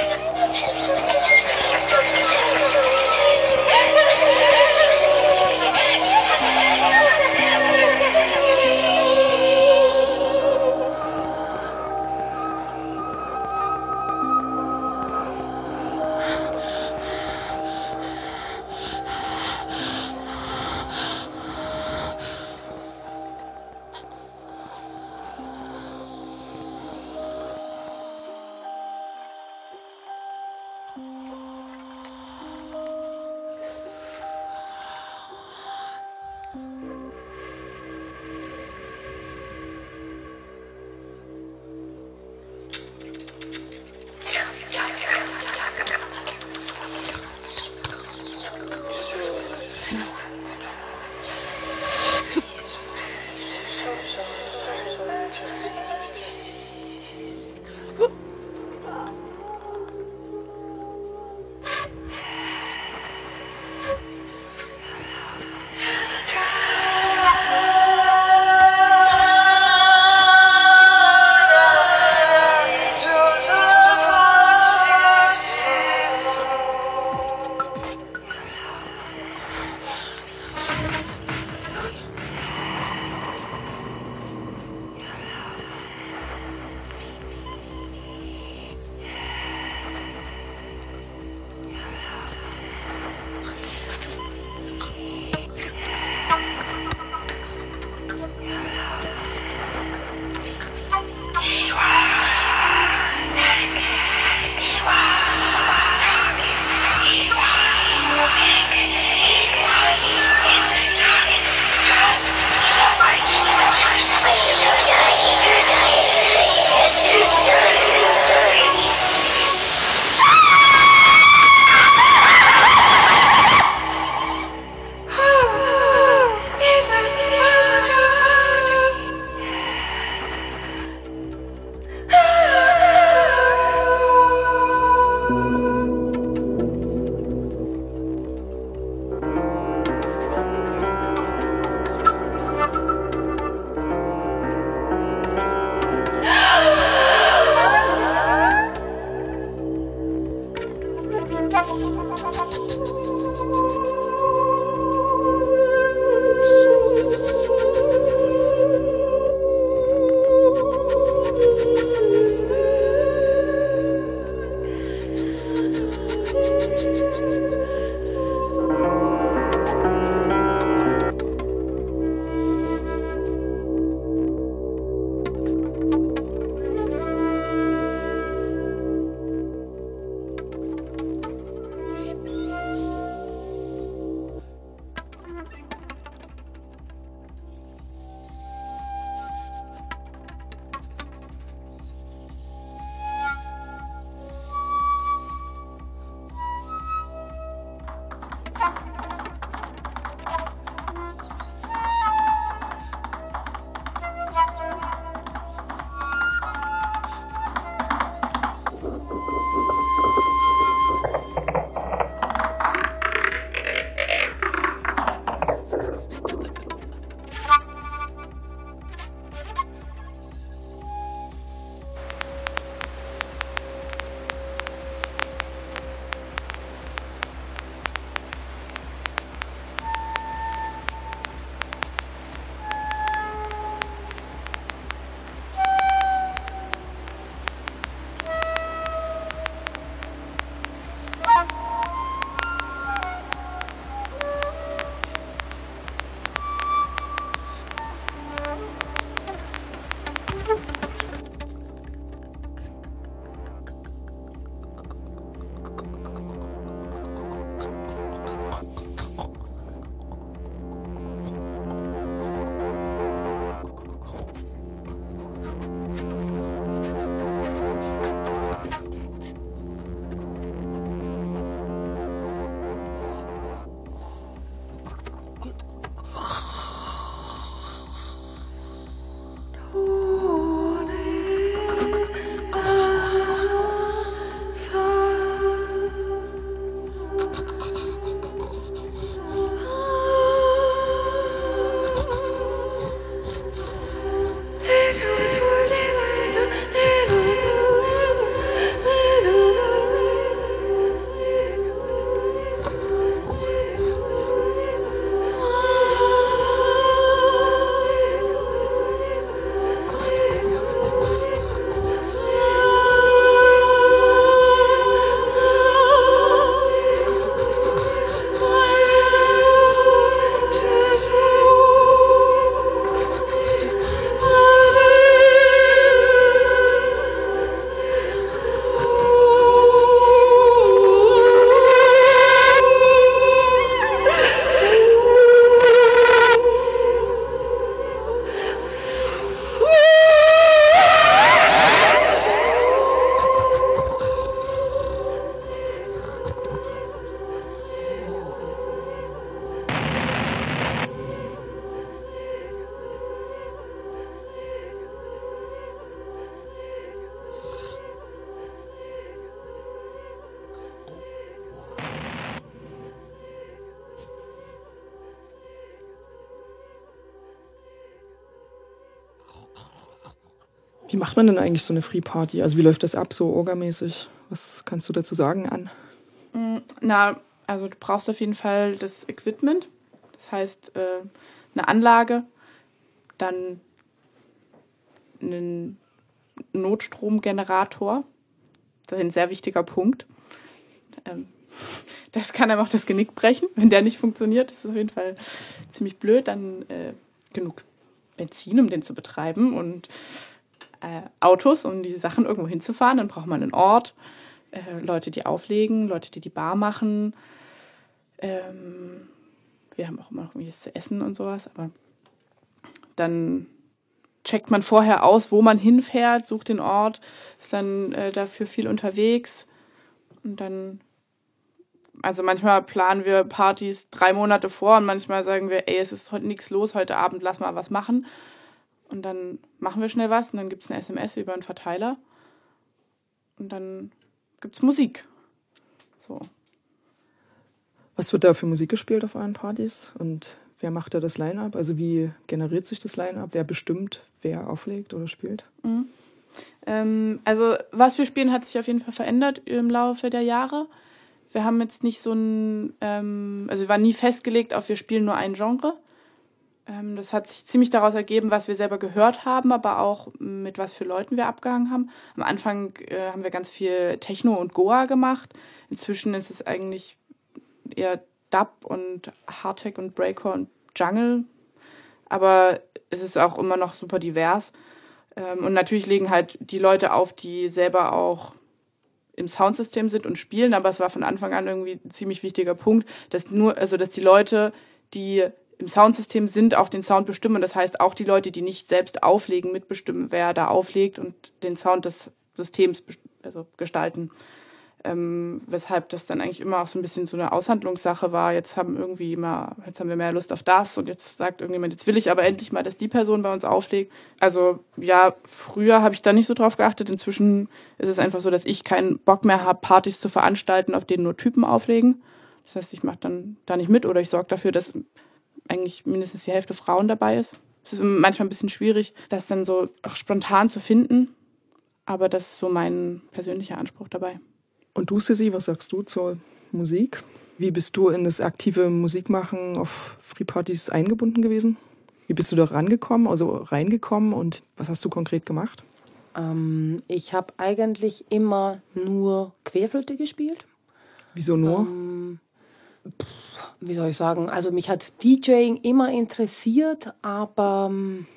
I just just, just, just, just, just, just, just, just, macht man denn eigentlich so eine Free Party? Also wie läuft das ab, so orgamäßig? Was kannst du dazu sagen an? Mm, na, also du brauchst auf jeden Fall das Equipment. Das heißt, äh, eine Anlage, dann einen Notstromgenerator. Das ist ein sehr wichtiger Punkt. Ähm, das kann einem auch das Genick brechen, wenn der nicht funktioniert. Das ist auf jeden Fall ziemlich blöd. Dann äh, genug Benzin, um den zu betreiben und äh, Autos, um diese Sachen irgendwo hinzufahren. Dann braucht man einen Ort, äh, Leute, die auflegen, Leute, die die Bar machen. Ähm, wir haben auch immer noch irgendwas zu essen und sowas, aber dann checkt man vorher aus, wo man hinfährt, sucht den Ort, ist dann äh, dafür viel unterwegs und dann also manchmal planen wir Partys drei Monate vor und manchmal sagen wir, ey, es ist heute nichts los, heute Abend lass mal was machen. Und dann machen wir schnell was und dann gibt es eine SMS über einen Verteiler. Und dann gibt es Musik. So. Was wird da für Musik gespielt auf euren Partys? Und wer macht da das Line-Up? Also wie generiert sich das Line-Up? Wer bestimmt, wer auflegt oder spielt? Mhm. Ähm, also was wir spielen, hat sich auf jeden Fall verändert im Laufe der Jahre. Wir haben jetzt nicht so ein, ähm, also wir waren nie festgelegt auf, wir spielen nur ein Genre. Ähm, das hat sich ziemlich daraus ergeben, was wir selber gehört haben, aber auch mit was für Leuten wir abgehangen haben. Am Anfang äh, haben wir ganz viel Techno und Goa gemacht. Inzwischen ist es eigentlich eher Dub und Hardtech und Breaker und Jungle. Aber es ist auch immer noch super divers. Ähm, und natürlich legen halt die Leute auf, die selber auch im Soundsystem sind und spielen, aber es war von Anfang an irgendwie ein ziemlich wichtiger Punkt, dass nur, also dass die Leute, die im Soundsystem sind, auch den Sound bestimmen. Das heißt, auch die Leute, die nicht selbst auflegen, mitbestimmen, wer da auflegt und den Sound des Systems also gestalten. Ähm, weshalb das dann eigentlich immer auch so ein bisschen so eine Aushandlungssache war. Jetzt haben irgendwie immer, jetzt haben wir mehr Lust auf das und jetzt sagt irgendjemand, jetzt will ich aber endlich mal, dass die Person bei uns auflegt. Also ja, früher habe ich da nicht so drauf geachtet. Inzwischen ist es einfach so, dass ich keinen Bock mehr habe, Partys zu veranstalten, auf denen nur Typen auflegen. Das heißt, ich mache dann da nicht mit oder ich sorge dafür, dass eigentlich mindestens die Hälfte Frauen dabei ist. Es ist manchmal ein bisschen schwierig, das dann so auch spontan zu finden. Aber das ist so mein persönlicher Anspruch dabei. Und du, Sissy, was sagst du zur Musik? Wie bist du in das aktive Musikmachen auf Free Partys eingebunden gewesen? Wie bist du da rangekommen, also reingekommen und was hast du konkret gemacht? Ähm, ich habe eigentlich immer nur Querflöte gespielt. Wieso nur? Ähm, wie soll ich sagen? Also mich hat DJing immer interessiert, aber ähm,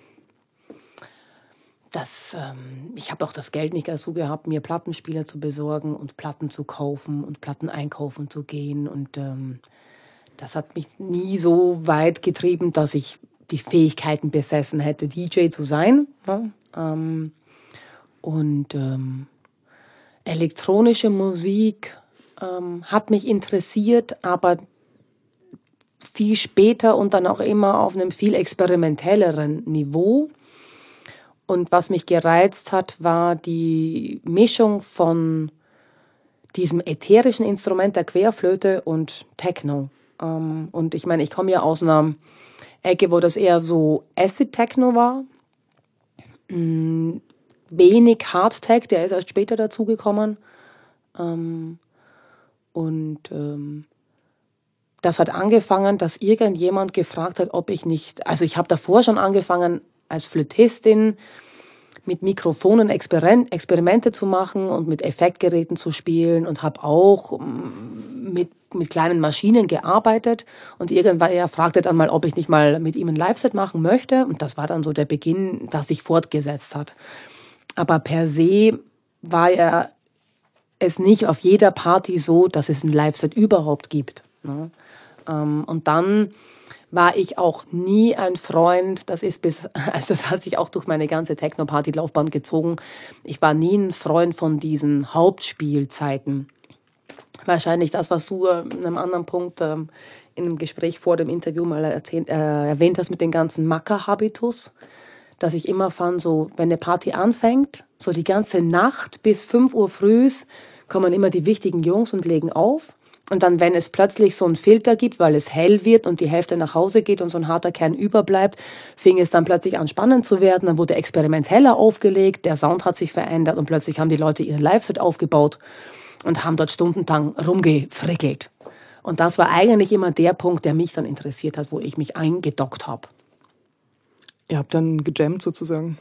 das, ähm, ich habe auch das Geld nicht dazu gehabt, mir Plattenspieler zu besorgen und Platten zu kaufen und Platten einkaufen zu gehen. Und ähm, das hat mich nie so weit getrieben, dass ich die Fähigkeiten besessen hätte, DJ zu sein. Ja? Ähm, und ähm, elektronische Musik ähm, hat mich interessiert, aber viel später und dann auch immer auf einem viel experimentelleren Niveau. Und was mich gereizt hat, war die Mischung von diesem ätherischen Instrument der Querflöte und Techno. Ähm, und ich meine, ich komme ja aus einer Ecke, wo das eher so Acid-Techno war. Mm, wenig Hardtech, der ist erst später dazugekommen. Ähm, und ähm, das hat angefangen, dass irgendjemand gefragt hat, ob ich nicht, also ich habe davor schon angefangen, als Flötistin mit Mikrofonen Experimente zu machen und mit Effektgeräten zu spielen und habe auch mm, mit, mit kleinen Maschinen gearbeitet. Und irgendwann er fragte dann mal, ob ich nicht mal mit ihm ein Live-Set machen möchte. Und das war dann so der Beginn, das sich fortgesetzt hat. Aber per se war er es nicht auf jeder Party so, dass es ein Live-Set überhaupt gibt. Ne? Ähm, und dann war ich auch nie ein Freund, das ist bis, also das hat sich auch durch meine ganze Techno-Party-Laufbahn gezogen. Ich war nie ein Freund von diesen Hauptspielzeiten. Wahrscheinlich das, was du äh, in einem anderen Punkt ähm, in einem Gespräch vor dem Interview mal erzählt, äh, erwähnt hast mit den ganzen Macker-Habitus, dass ich immer fand, so, wenn eine Party anfängt, so die ganze Nacht bis 5 Uhr früh kommen immer die wichtigen Jungs und legen auf. Und dann, wenn es plötzlich so einen Filter gibt, weil es hell wird und die Hälfte nach Hause geht und so ein harter Kern überbleibt, fing es dann plötzlich an spannend zu werden. Dann wurde experimenteller aufgelegt, der Sound hat sich verändert und plötzlich haben die Leute ihren Live-Set aufgebaut und haben dort stundenlang rumgefrickelt. Und das war eigentlich immer der Punkt, der mich dann interessiert hat, wo ich mich eingedockt habe. Ihr habt dann gejammt sozusagen?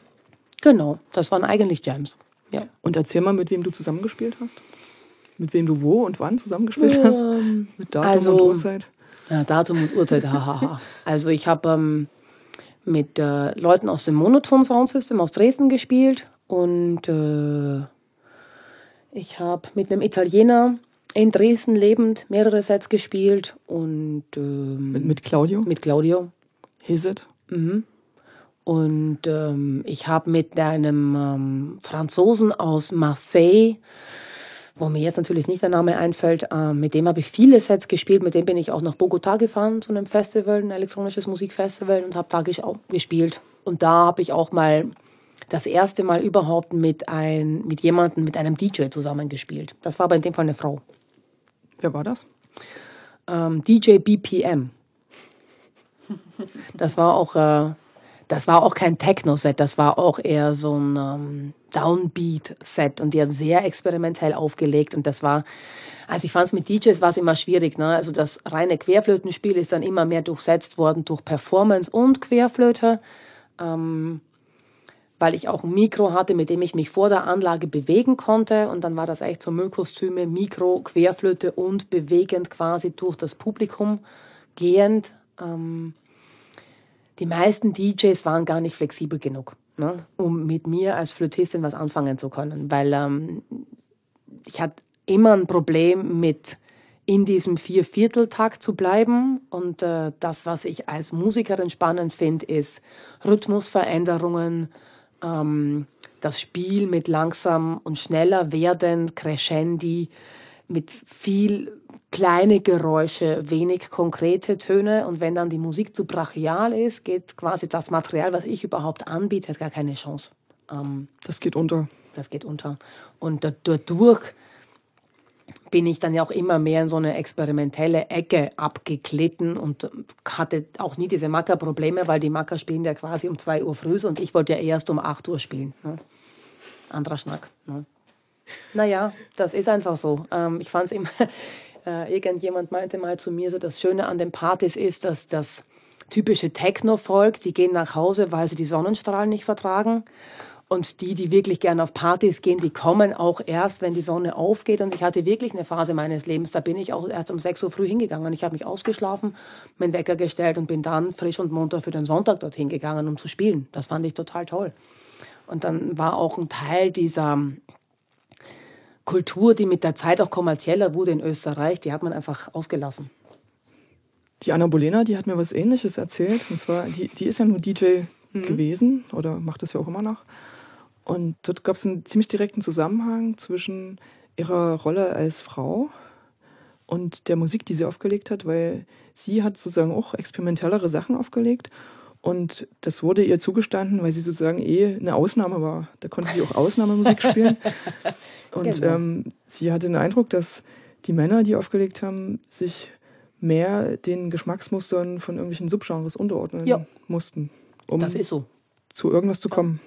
Genau, das waren eigentlich Jams. Ja. Und erzähl mal, mit wem du zusammengespielt hast? Mit wem du wo und wann zusammengespielt hast? Ähm, mit Datum also, und Uhrzeit? Ja, Datum und Uhrzeit, hahaha. also ich habe ähm, mit äh, Leuten aus dem Monoton Sound System aus Dresden gespielt und äh, ich habe mit einem Italiener in Dresden lebend mehrere Sets gespielt und ähm, mit, mit Claudio? Mit Claudio. Hisit? Mhm. Und ähm, ich habe mit einem ähm, Franzosen aus Marseille wo mir jetzt natürlich nicht der Name einfällt, äh, mit dem habe ich viele Sets gespielt, mit dem bin ich auch nach Bogota gefahren zu einem Festival, ein elektronisches Musikfestival und habe da gespielt. Und da habe ich auch mal das erste Mal überhaupt mit, ein, mit jemandem, mit einem DJ zusammengespielt. Das war aber in dem Fall eine Frau. Wer war das? Ähm, DJ BPM. Das war auch äh, das war auch kein Techno-Set, das war auch eher so ein ähm, Downbeat-Set und die hat sehr experimentell aufgelegt und das war, also ich fand es mit DJs war es immer schwierig, ne? Also das reine Querflötenspiel ist dann immer mehr durchsetzt worden durch Performance und Querflöte, ähm, weil ich auch ein Mikro hatte, mit dem ich mich vor der Anlage bewegen konnte und dann war das echt so Müllkostüme, Mikro, Querflöte und bewegend quasi durch das Publikum gehend. Ähm, die meisten DJs waren gar nicht flexibel genug, ne, um mit mir als Flötistin was anfangen zu können, weil ähm, ich hatte immer ein Problem mit in diesem Viervierteltakt zu bleiben. Und äh, das, was ich als Musikerin spannend finde, ist Rhythmusveränderungen, ähm, das Spiel mit langsam und schneller werden, Crescendi, mit viel kleine Geräusche, wenig konkrete Töne. Und wenn dann die Musik zu brachial ist, geht quasi das Material, was ich überhaupt anbiete, hat gar keine Chance. Ähm, das geht unter. Das geht unter. Und dadurch bin ich dann ja auch immer mehr in so eine experimentelle Ecke abgeglitten und hatte auch nie diese Macker-Probleme, weil die Macker spielen ja quasi um 2 Uhr früh und ich wollte ja erst um 8 Uhr spielen. Ne? Anderer Schnack. Ne? Naja, das ist einfach so. Ähm, ich fand es immer, äh, irgendjemand meinte mal zu mir, so das Schöne an den Partys ist, dass das typische Techno-Volk, die gehen nach Hause, weil sie die Sonnenstrahlen nicht vertragen. Und die, die wirklich gerne auf Partys gehen, die kommen auch erst, wenn die Sonne aufgeht. Und ich hatte wirklich eine Phase meines Lebens, da bin ich auch erst um 6 Uhr früh hingegangen. Ich habe mich ausgeschlafen, meinen Wecker gestellt und bin dann frisch und munter für den Sonntag dorthin gegangen, um zu spielen. Das fand ich total toll. Und dann war auch ein Teil dieser Kultur, die mit der Zeit auch kommerzieller wurde in Österreich, die hat man einfach ausgelassen. Die Anna Bolena, die hat mir was Ähnliches erzählt. Und zwar, die, die ist ja nur DJ mhm. gewesen oder macht das ja auch immer noch. Und dort gab es einen ziemlich direkten Zusammenhang zwischen ihrer Rolle als Frau und der Musik, die sie aufgelegt hat, weil sie hat sozusagen auch experimentellere Sachen aufgelegt und das wurde ihr zugestanden, weil sie sozusagen eh eine Ausnahme war. Da konnte sie auch Ausnahmemusik spielen. Und genau. ähm, sie hatte den Eindruck, dass die Männer, die aufgelegt haben, sich mehr den Geschmacksmustern von irgendwelchen Subgenres unterordnen ja. mussten, um so. zu irgendwas zu kommen.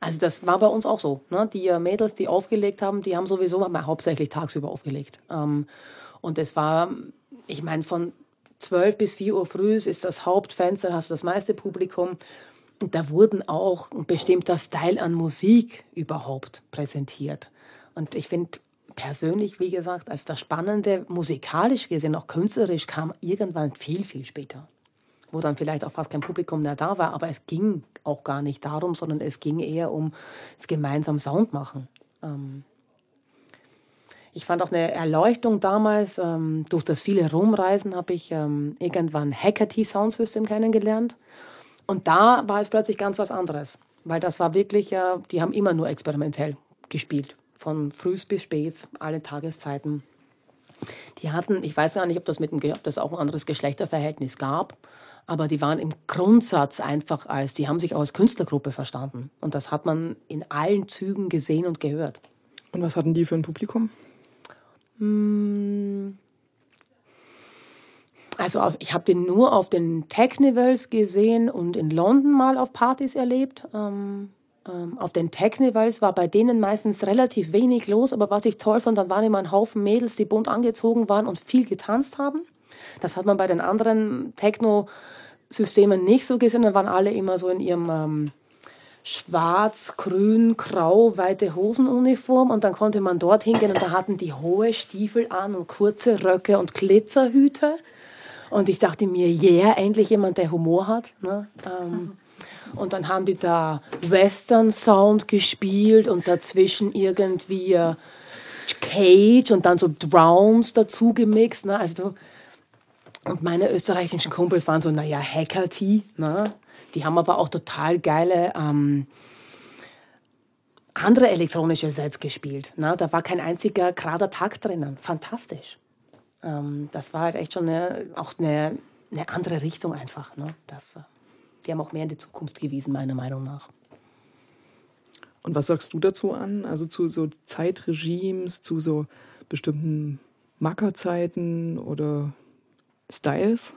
Also das war bei uns auch so. Ne? Die äh, Mädels, die aufgelegt haben, die haben sowieso mal hauptsächlich tagsüber aufgelegt. Ähm, und es war, ich meine, von 12 bis 4 Uhr früh ist das Hauptfenster, hast du das meiste Publikum. Und da wurden auch ein bestimmter Style an Musik überhaupt präsentiert. Und ich finde persönlich, wie gesagt, als das Spannende, musikalisch gesehen, auch künstlerisch, kam irgendwann viel, viel später. Wo dann vielleicht auch fast kein Publikum mehr da war. Aber es ging auch gar nicht darum, sondern es ging eher um das gemeinsam Sound machen. Ähm, ich fand auch eine Erleuchtung damals. Ähm, durch das viele Rumreisen habe ich ähm, irgendwann Hackerty Sound System kennengelernt. Und da war es plötzlich ganz was anderes. Weil das war wirklich, äh, die haben immer nur experimentell gespielt. Von früh bis spät, alle Tageszeiten. Die hatten, ich weiß gar nicht, ob das, mit dem, ob das auch ein anderes Geschlechterverhältnis gab, aber die waren im Grundsatz einfach als, die haben sich auch als Künstlergruppe verstanden. Und das hat man in allen Zügen gesehen und gehört. Und was hatten die für ein Publikum? Hm, Also ich habe den nur auf den Technivals gesehen und in London mal auf Partys erlebt. Ähm, ähm, auf den Technivals war bei denen meistens relativ wenig los, aber was ich toll fand, dann waren immer ein Haufen Mädels, die bunt angezogen waren und viel getanzt haben. Das hat man bei den anderen Techno-Systemen nicht so gesehen. Dann waren alle immer so in ihrem ähm, schwarz, grün, grau, weite Hosenuniform und dann konnte man dort hingehen und da hatten die hohe Stiefel an und kurze Röcke und Glitzerhüte. Und ich dachte mir, yeah, endlich jemand, der Humor hat. Ne? Ähm, und dann haben die da Western Sound gespielt und dazwischen irgendwie äh, Cage und dann so Drums dazu gemixt. Ne? Also, und meine österreichischen Kumpels waren so, naja, Hacker-T. Ne? Die haben aber auch total geile ähm, andere elektronische Sets gespielt. Ne? Da war kein einziger gerader Takt drinnen. Fantastisch ähm, das war halt echt schon eine, auch eine, eine andere Richtung einfach. Ne? Das, äh, die haben auch mehr in die Zukunft gewiesen, meiner Meinung nach. Und was sagst du dazu an? Also zu so Zeitregimes, zu so bestimmten Mackerzeiten oder Styles?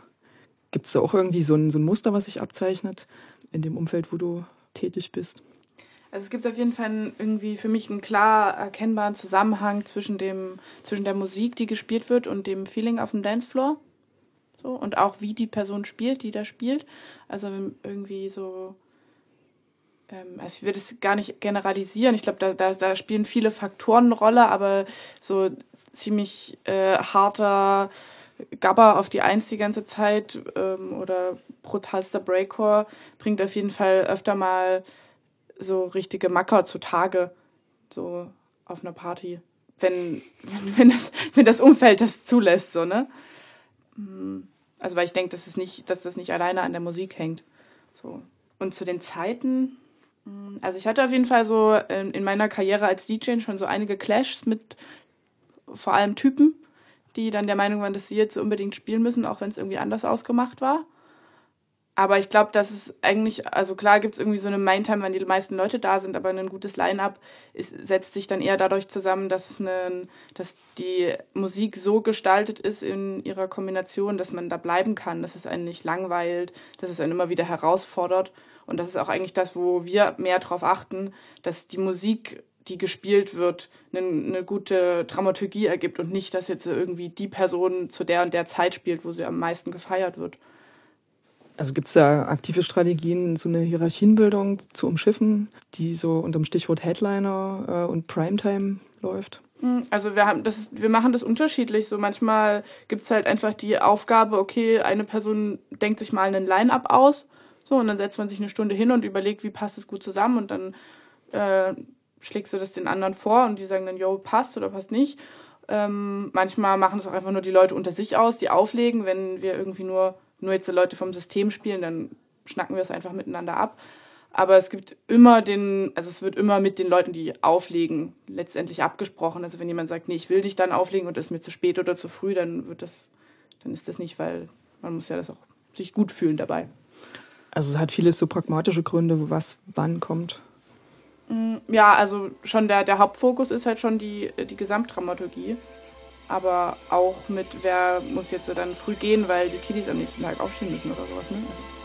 Gibt es da auch irgendwie so ein, so ein Muster, was sich abzeichnet in dem Umfeld, wo du tätig bist? Also es gibt auf jeden Fall irgendwie für mich einen klar erkennbaren Zusammenhang zwischen dem, zwischen der Musik, die gespielt wird und dem Feeling auf dem Dancefloor. So, und auch wie die Person spielt, die da spielt. Also irgendwie so, ähm, also ich will das gar nicht generalisieren. Ich glaube, da, da, da spielen viele Faktoren eine Rolle, aber so ziemlich äh, harter Gabber auf die Eins die ganze Zeit ähm, oder brutalster Breakcore bringt auf jeden Fall öfter mal so richtige Macker zutage, so auf einer Party. Wenn, wenn, wenn, das, wenn das Umfeld das zulässt, so, ne? Mm, also, weil ich denke, dass, dass das nicht alleine an der Musik hängt. So. Und zu den Zeiten, mm, also ich hatte auf jeden Fall so in, in meiner Karriere als DJ schon so einige Clashs mit vor allem Typen, die dann der Meinung waren, dass sie jetzt unbedingt spielen müssen, auch wenn es irgendwie anders ausgemacht war. Aber ich glaube, dass es eigentlich, also klar gibt es irgendwie so eine Mindtime, wenn die meisten Leute da sind, aber ein gutes Line-up setzt sich dann eher dadurch zusammen, dass, eine, dass die Musik so gestaltet ist in ihrer Kombination, dass man da bleiben kann, dass es einen nicht langweilt, dass es einen immer wieder herausfordert. Und das ist auch eigentlich das, wo wir mehr darauf achten, dass die Musik, die gespielt wird, eine, eine gute Dramaturgie ergibt und nicht, dass jetzt irgendwie die Person zu der und der Zeit spielt, wo sie am meisten gefeiert wird. Also gibt es da aktive Strategien, so eine Hierarchienbildung zu umschiffen, die so unter dem Stichwort Headliner äh, und Primetime läuft? Hm, also wir haben das, wir machen das unterschiedlich. So manchmal gibt es halt einfach die Aufgabe, okay, eine Person denkt sich mal einen Line-up aus, so und dann setzt man sich eine Stunde hin und überlegt, wie passt es gut zusammen und dann äh, schlägst du das den anderen vor und die sagen dann, yo, passt oder passt nicht. Ähm, manchmal machen es auch einfach nur die Leute unter sich aus, die auflegen, wenn wir irgendwie nur nur jetzt die Leute vom System spielen, dann schnacken wir es einfach miteinander ab. Aber es gibt immer den, also es wird immer mit den Leuten, die auflegen, letztendlich abgesprochen. Also wenn jemand sagt, nee, ich will dich dann auflegen und es ist mir zu spät oder zu früh, dann wird das, dann ist das nicht, weil man muss ja das auch sich gut fühlen dabei. Also es hat vieles so pragmatische Gründe, was wann kommt. Mm, ja, also schon der, der Hauptfokus ist halt schon die, die Gesamtdramaturgie aber auch mit, wer muss jetzt dann früh gehen, weil die Kiddies am nächsten Tag aufstehen müssen oder sowas. Ne? Also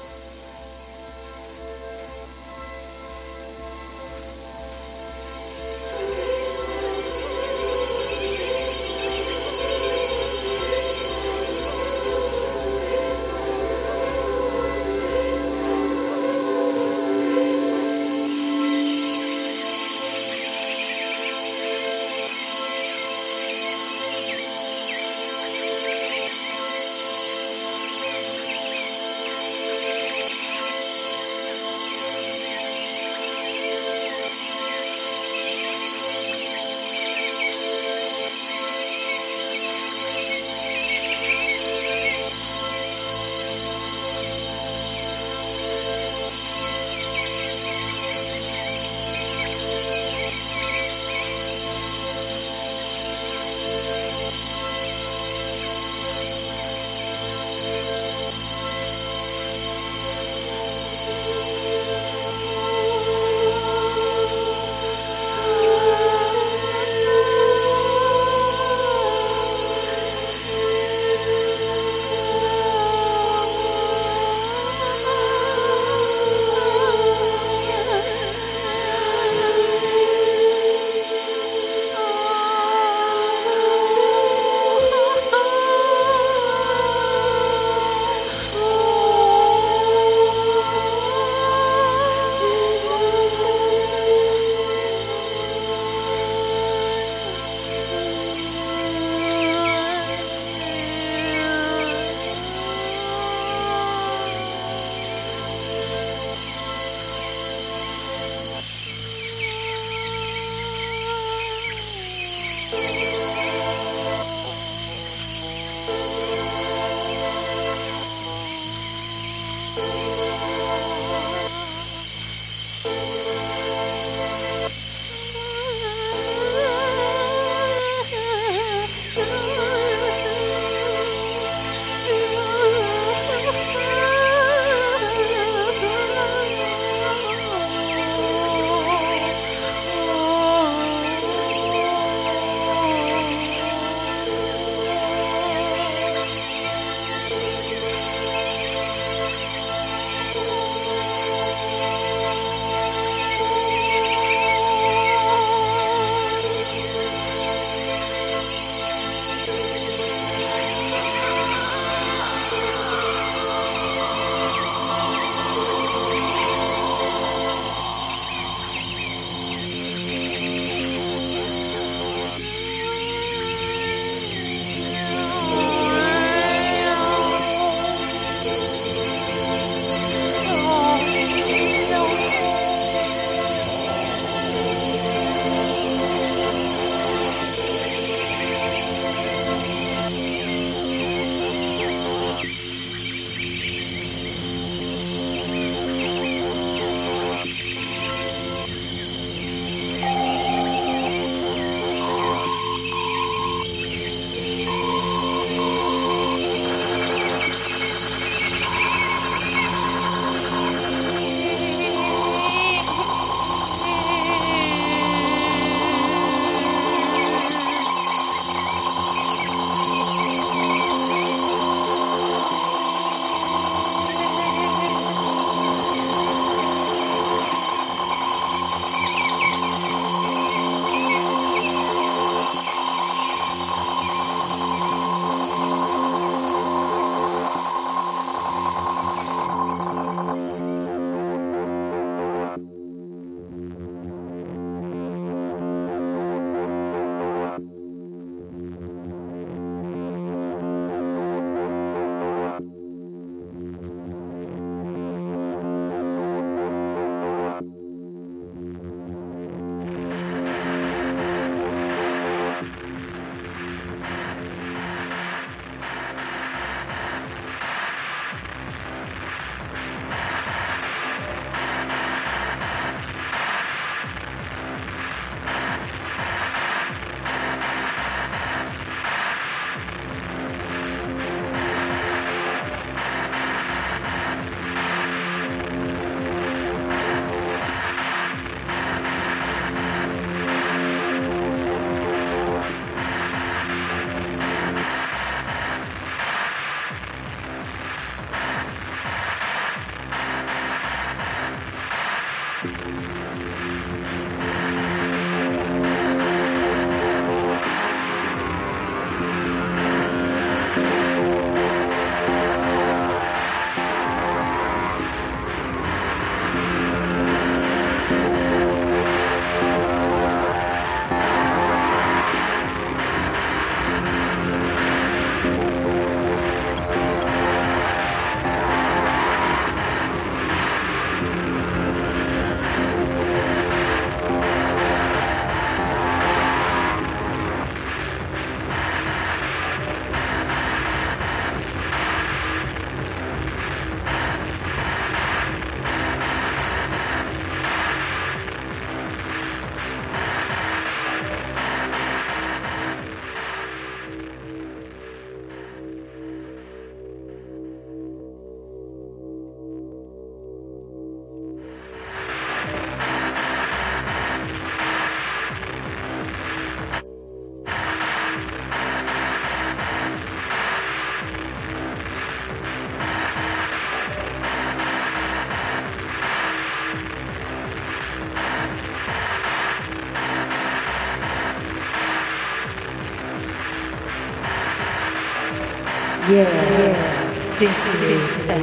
Yeah, this is a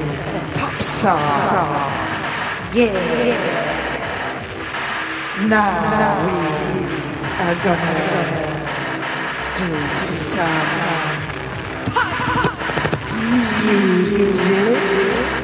pop song. Yeah. Now we are gonna do some pop music.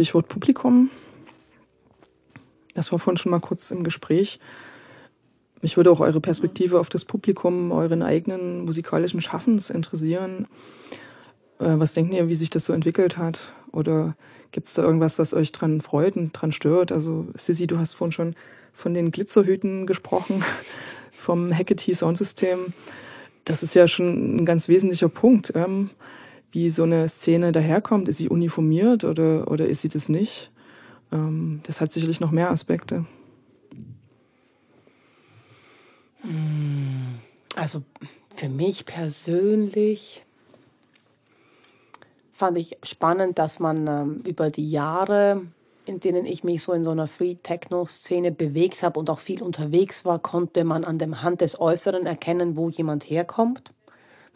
Stichwort Publikum. Das war vorhin schon mal kurz im Gespräch. Mich würde auch eure Perspektive auf das Publikum, euren eigenen musikalischen Schaffens interessieren. Äh, Was denkt ihr, wie sich das so entwickelt hat? Oder gibt es da irgendwas, was euch dran freut und dran stört? Also, Sissi, du hast vorhin schon von den Glitzerhüten gesprochen, vom Hackathon Soundsystem. Das ist ja schon ein ganz wesentlicher Punkt. Ähm, wie so eine Szene daherkommt. Ist sie uniformiert oder, oder ist sie das nicht? Ähm, das hat sicherlich noch mehr Aspekte. Also für mich persönlich fand ich spannend, dass man ähm, über die Jahre, in denen ich mich so in so einer Free-Techno-Szene bewegt habe und auch viel unterwegs war, konnte man an dem Hand des Äußeren erkennen, wo jemand herkommt.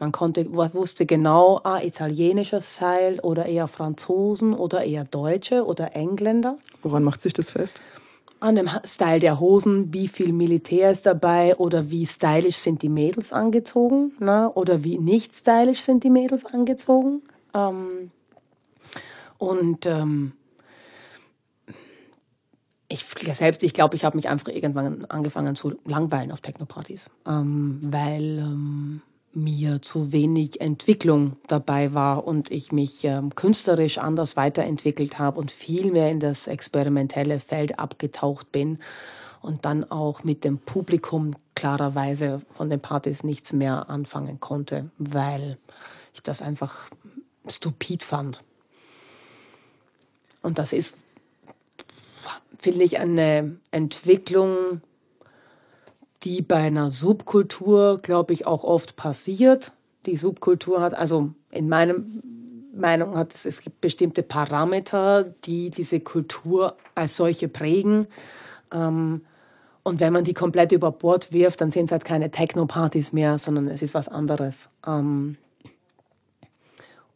Man konnte, wusste genau, ah, italienischer Style oder eher Franzosen oder eher Deutsche oder Engländer Woran macht sich das fest? an dem Style der Hosen, wie viel Militär ist dabei oder wie stylisch sind die Mädels angezogen ne? oder wie nicht stylisch sind die Mädels angezogen. Ähm, und ähm, ich selbst, ich glaube, ich habe mich einfach irgendwann angefangen zu langweilen auf Technopartys, ähm, weil ähm, mir zu wenig Entwicklung dabei war und ich mich ähm, künstlerisch anders weiterentwickelt habe und viel mehr in das experimentelle Feld abgetaucht bin und dann auch mit dem Publikum klarerweise von den Partys nichts mehr anfangen konnte, weil ich das einfach stupid fand. Und das ist, finde ich, eine Entwicklung, die bei einer Subkultur, glaube ich, auch oft passiert. Die Subkultur hat, also in meinem Meinung hat es, es gibt bestimmte Parameter, die diese Kultur als solche prägen. Ähm, und wenn man die komplett über Bord wirft, dann sind es halt keine Techno-Partys mehr, sondern es ist was anderes. Ähm,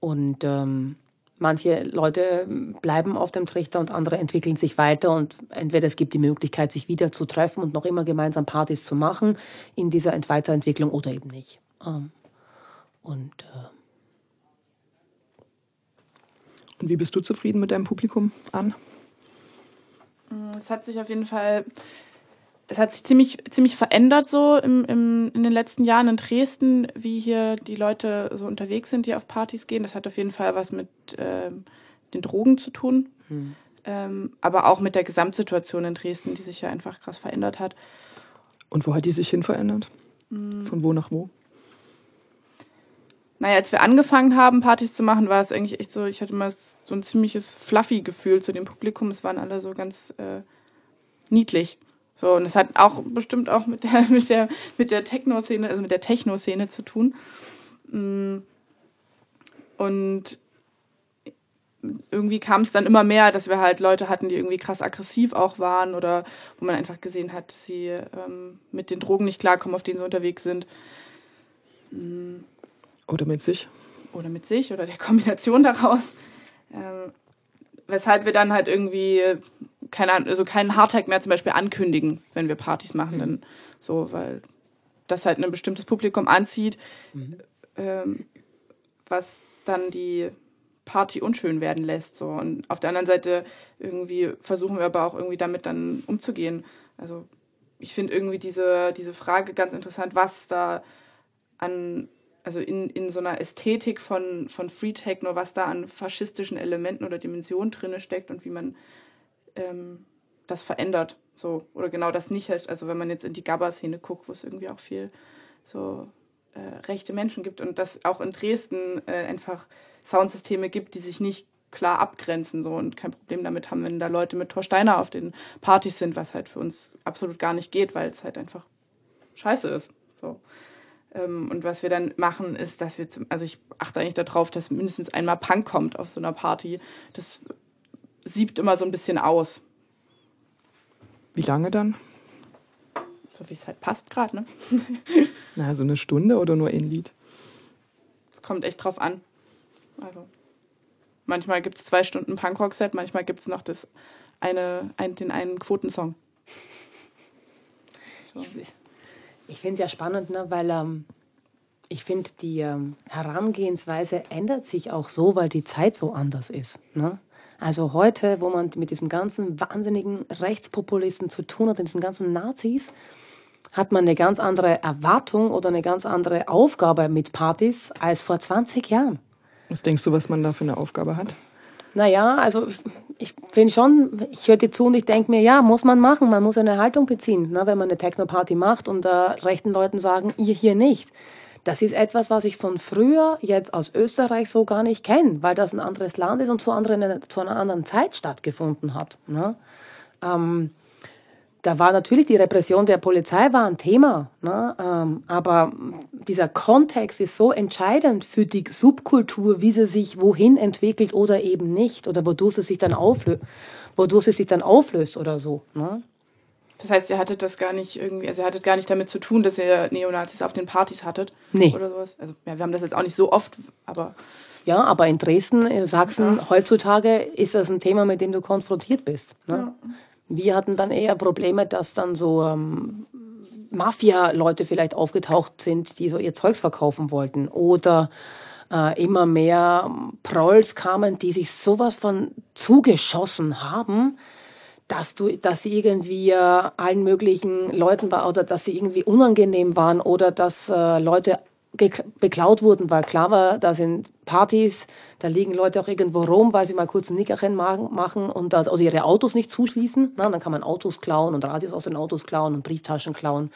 und ähm, Manche Leute bleiben auf dem Trichter und andere entwickeln sich weiter und entweder es gibt die Möglichkeit, sich wieder zu treffen und noch immer gemeinsam Partys zu machen in dieser Weiterentwicklung oder eben nicht. Ähm, und, äh und wie bist du zufrieden mit deinem Publikum an? Es hat sich auf jeden Fall es hat sich ziemlich, ziemlich verändert so im, im, in den letzten Jahren in Dresden, wie hier die Leute so unterwegs sind, die auf Partys gehen. Das hat auf jeden Fall was mit ähm, den Drogen zu tun. Hm. Ähm, aber auch mit der Gesamtsituation in Dresden, die sich ja einfach krass verändert hat. Und wo hat die sich hin verändert? Hm. Von wo nach wo? Naja, als wir angefangen haben, Partys zu machen, war es eigentlich echt so, ich hatte mal so ein ziemliches Fluffy-Gefühl zu dem Publikum. Es waren alle so ganz äh, niedlich. So, und es hat auch bestimmt auch mit der, mit der, mit der Techno-Szene, also mit der Techno-Szene zu tun. Mm. Und irgendwie kam es dann immer mehr, dass wir halt Leute hatten, die irgendwie krass aggressiv auch waren oder wo man einfach gesehen hat, dass sie ähm, mit den Drogen nicht klarkommen, auf denen sie unterwegs sind. Mm. Oder mit sich. Oder mit sich oder der Kombination daraus. Ähm, weshalb wir dann halt irgendwie keine also keinen Hardtag mehr zum Beispiel ankündigen, wenn wir Partys machen, mhm. dann so, weil das halt ein bestimmtes Publikum anzieht, mhm. ähm, was dann die Party unschön werden lässt. So. Und auf der anderen Seite irgendwie versuchen wir aber auch irgendwie damit dann umzugehen. Also ich finde irgendwie diese, diese Frage ganz interessant, was da an, also in, in so einer Ästhetik von, von Free Techno, was da an faschistischen Elementen oder Dimensionen drinne steckt und wie man ähm, das verändert. So, oder genau das nicht heißt. Also wenn man jetzt in die Gabba-Szene guckt, wo es irgendwie auch viel so äh, rechte Menschen gibt und dass auch in Dresden äh, einfach Soundsysteme gibt, die sich nicht klar abgrenzen so und kein Problem damit haben, wenn da Leute mit Thor Steiner auf den Partys sind, was halt für uns absolut gar nicht geht, weil es halt einfach scheiße ist. So. Ähm, und was wir dann machen, ist, dass wir zum, also ich achte eigentlich darauf, dass mindestens einmal Punk kommt auf so einer Party. Das siebt immer so ein bisschen aus. Wie lange dann? So wie es halt passt gerade, ne? Na, so eine Stunde oder nur ein Lied? Kommt echt drauf an. Also, manchmal gibt es zwei Stunden Punkrock-Set, manchmal gibt es noch das eine, ein, den einen Quotensong. So. Ich, ich finde es ja spannend, ne, weil ähm, ich finde, die ähm, Herangehensweise ändert sich auch so, weil die Zeit so anders ist. Ne? Also heute, wo man mit diesem ganzen wahnsinnigen Rechtspopulisten zu tun hat, diesen ganzen Nazis, hat man eine ganz andere Erwartung oder eine ganz andere Aufgabe mit Partys als vor 20 Jahren. Was denkst du, was man da für eine Aufgabe hat? Naja, also ich finde schon, ich höre dir zu und ich denke mir, ja, muss man machen, man muss eine Haltung beziehen, ne, wenn man eine Techno-Party macht und äh, rechten Leuten sagen, ihr hier nicht. Das ist etwas, was ich von früher jetzt aus Österreich so gar nicht kenne, weil das ein anderes Land ist und zu, anderen, zu einer anderen Zeit stattgefunden hat. Ne? Ähm, da war natürlich die Repression der Polizei war ein Thema, ne? Ähm, aber dieser Kontext ist so entscheidend für die Subkultur, wie sie sich wohin entwickelt oder eben nicht oder wodurch sie sich dann auflöst, wodurch sie sich dann auflöst oder so. Ne? Das heißt, ihr hattet das gar nicht irgendwie, also ihr hattet gar nicht damit zu tun, dass ihr Neonazis auf den Partys hattet? Nee. Oder sowas? Also, ja, wir haben das jetzt auch nicht so oft, aber. Ja, aber in Dresden, in Sachsen, ja. heutzutage ist das ein Thema, mit dem du konfrontiert bist. Ne? Ja. Wir hatten dann eher Probleme, dass dann so ähm, Mafia-Leute vielleicht aufgetaucht sind, die so ihr Zeugs verkaufen wollten. Oder äh, immer mehr Prolls kamen, die sich sowas von zugeschossen haben, dass du, dass sie irgendwie äh, allen möglichen Leuten war oder dass sie irgendwie unangenehm waren oder dass äh, Leute beklaut wurden, weil klar war, da sind Partys, da liegen Leute auch irgendwo rum, weil sie mal kurz ein Nickerchen machen und da, oder ihre Autos nicht zuschließen. Na, dann kann man Autos klauen und Radios aus den Autos klauen und Brieftaschen klauen.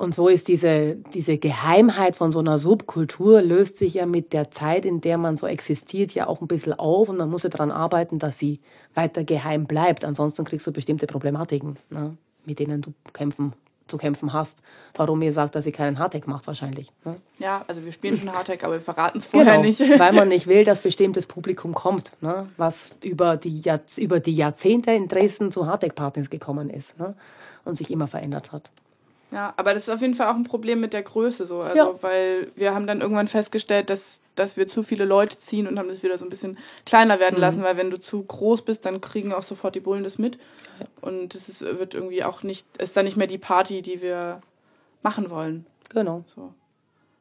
Und so ist diese, diese Geheimheit von so einer Subkultur löst sich ja mit der Zeit, in der man so existiert, ja auch ein bisschen auf und man muss ja daran arbeiten, dass sie weiter geheim bleibt. Ansonsten kriegst du bestimmte Problematiken, ne, mit denen du kämpfen zu kämpfen hast. Warum ihr sagt, dass ihr keinen Hardtech macht, wahrscheinlich. Ne? Ja, also wir spielen schon Hardtech, aber wir verraten es vorher genau, nicht. weil man nicht will, dass bestimmtes Publikum kommt, ne? was über die, über die Jahrzehnte in Dresden zu Hardtech-Partners gekommen ist ne? und sich immer verändert hat. Ja, aber das ist auf jeden Fall auch ein Problem mit der Größe so. Also, ja. weil wir haben dann irgendwann festgestellt, dass, dass wir zu viele Leute ziehen und haben das wieder so ein bisschen kleiner werden mhm. lassen, weil wenn du zu groß bist, dann kriegen auch sofort die Bullen das mit. Ja. Und es ist, wird irgendwie auch nicht, ist dann nicht mehr die Party, die wir machen wollen. Genau. So.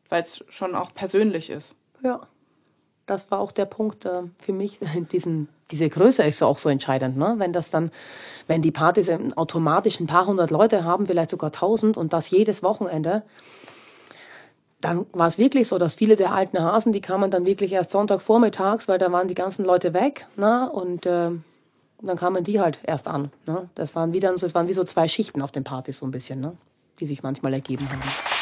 Weil es schon auch persönlich ist. Ja. Das war auch der Punkt äh, für mich, diesen diese Größe ist auch so entscheidend, ne? Wenn das dann, wenn die Partys automatisch ein paar hundert Leute haben, vielleicht sogar tausend und das jedes Wochenende, dann war es wirklich so, dass viele der alten Hasen, die kamen dann wirklich erst Sonntagvormittags, weil da waren die ganzen Leute weg, ne? Und äh, dann kamen die halt erst an. Ne? Das waren wieder, das waren wie so zwei Schichten auf den Partys so ein bisschen, ne? Die sich manchmal ergeben haben.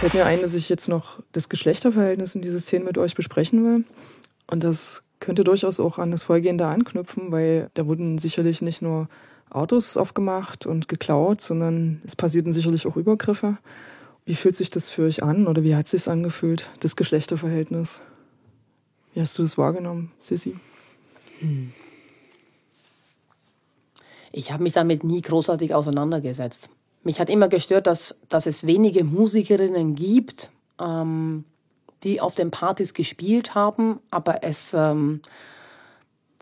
Fällt mir ein, dass ich jetzt noch das Geschlechterverhältnis in diese Szene mit euch besprechen will. Und das könnte durchaus auch an das Vorgehende anknüpfen, weil da wurden sicherlich nicht nur Autos aufgemacht und geklaut, sondern es passierten sicherlich auch Übergriffe. Wie fühlt sich das für euch an oder wie hat sich angefühlt, das Geschlechterverhältnis? Wie hast du das wahrgenommen, Sissy? Hm. Ich habe mich damit nie großartig auseinandergesetzt. Mich hat immer gestört, dass, dass es wenige Musikerinnen gibt, ähm, die auf den Partys gespielt haben, aber es ähm,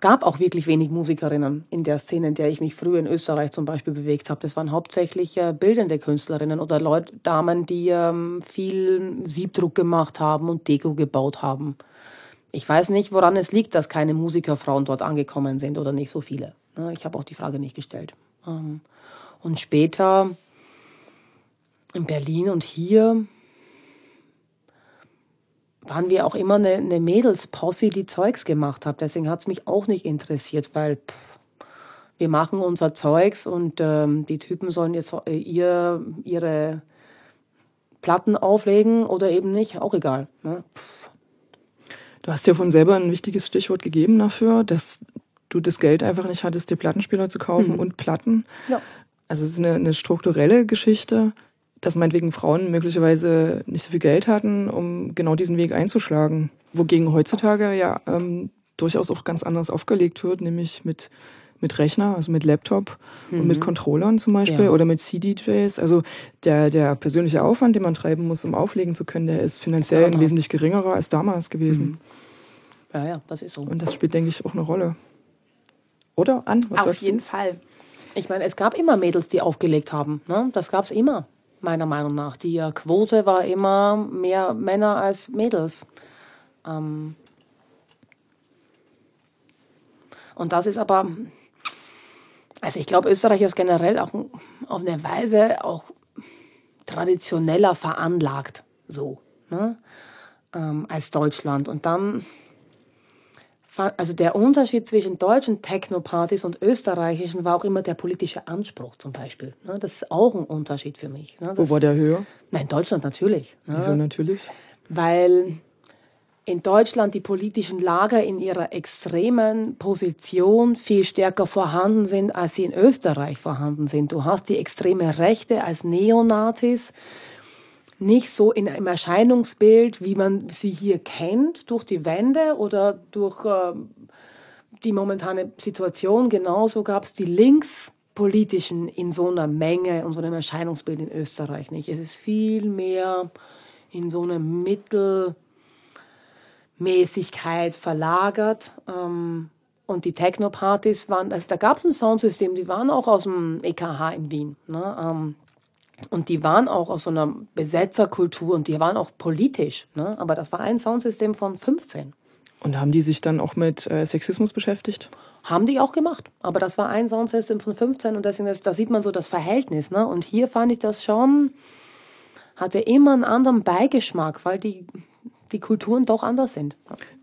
gab auch wirklich wenig Musikerinnen in der Szene, in der ich mich früher in Österreich zum Beispiel bewegt habe. Das waren hauptsächlich äh, bildende Künstlerinnen oder Leute, Damen, die ähm, viel Siebdruck gemacht haben und Deko gebaut haben. Ich weiß nicht, woran es liegt, dass keine Musikerfrauen dort angekommen sind oder nicht so viele. Ich habe auch die Frage nicht gestellt. Ähm, und später in Berlin und hier waren wir auch immer eine, eine Mädelsposse, die Zeugs gemacht hat. Deswegen hat es mich auch nicht interessiert, weil pff, wir machen unser Zeugs und ähm, die Typen sollen jetzt äh, ihr, ihre Platten auflegen oder eben nicht, auch egal. Ne? Du hast ja von selber ein wichtiges Stichwort gegeben dafür, dass du das Geld einfach nicht hattest, dir Plattenspieler zu kaufen mhm. und Platten. Ja. Also es ist eine, eine strukturelle Geschichte dass meinetwegen Frauen möglicherweise nicht so viel Geld hatten, um genau diesen Weg einzuschlagen. Wogegen heutzutage ja ähm, durchaus auch ganz anders aufgelegt wird, nämlich mit mit Rechner, also mit Laptop mhm. und mit mhm. Controllern zum Beispiel ja. oder mit CD-Jays. Also der, der persönliche Aufwand, den man treiben muss, um auflegen zu können, der ist finanziell ein wesentlich geringerer als damals gewesen. Mhm. Ja, ja, das ist so. Und das spielt, denke ich, auch eine Rolle. Oder an? Was Auf jeden du? Fall. Ich meine, es gab immer Mädels, die aufgelegt haben. Ne? Das gab es immer meiner Meinung nach. Die Quote war immer mehr Männer als Mädels. Ähm und das ist aber, also ich glaube, Österreich ist generell auch auf eine Weise auch traditioneller veranlagt, so, ne? ähm, als Deutschland. Und dann also der Unterschied zwischen deutschen Techno-Partys und österreichischen war auch immer der politische Anspruch zum Beispiel. Ne? Das ist auch ein Unterschied für mich. Ne? Wo war der höher? Nein, in Deutschland natürlich. Ne? Wieso natürlich? Weil in Deutschland die politischen Lager in ihrer extremen Position viel stärker vorhanden sind, als sie in Österreich vorhanden sind. Du hast die extreme Rechte als Neonazis, nicht so in einem Erscheinungsbild, wie man sie hier kennt, durch die Wände oder durch äh, die momentane Situation. Genauso gab es die Linkspolitischen in so einer Menge und so einem Erscheinungsbild in Österreich nicht. Es ist viel mehr in so einer Mittelmäßigkeit verlagert. Ähm, und die Techno-Partys waren, also da gab es ein Soundsystem, die waren auch aus dem EKH in Wien. Ne? Ähm, Und die waren auch aus so einer Besetzerkultur und die waren auch politisch. Ne? Aber das war ein Soundsystem von 15. Und haben die sich dann auch mit äh, Sexismus beschäftigt? Haben die auch gemacht. Aber das war ein Soundsystem von 15 und deswegen, da sieht man so das Verhältnis. Ne? Und hier fand ich das schon, hatte immer einen anderen Beigeschmack, weil die, die Kulturen doch anders sind.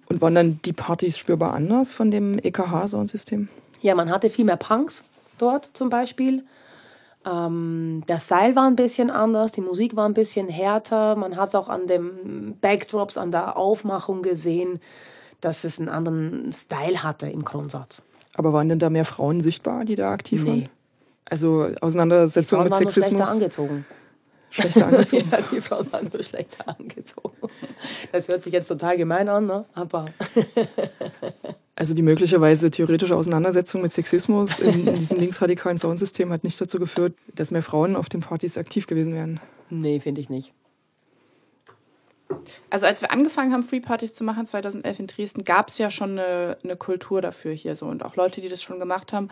Und waren dann die Partys spürbar anders von dem EKH-Soundsystem? Ja, man hatte viel mehr Punks dort zum Beispiel. Ähm, der Style war ein bisschen anders, die Musik war ein bisschen härter. Man hat es auch an den Backdrops, an der Aufmachung gesehen, dass es einen anderen Style hatte im Grundsatz. Aber waren denn da mehr Frauen sichtbar, die da aktiv Nee. waren? Also Auseinandersetzung mit waren nur schlechter Sexismus? angezogen. Schlechter angezogen. Ja, die Frauen waren nur schlechter angezogen. Das hört sich jetzt total gemein an, ne? aber Also die möglicherweise theoretische Auseinandersetzung mit Sexismus in, in diesem linksradikalen Soundsystem hat nicht dazu geführt, dass mehr Frauen auf den Partys aktiv gewesen wären. nee, finde ich nicht. Also als wir angefangen haben, Free Partys zu machen, 2011 in Dresden, gab es ja schon eine, eine Kultur dafür hier so und auch Leute, die das schon gemacht haben.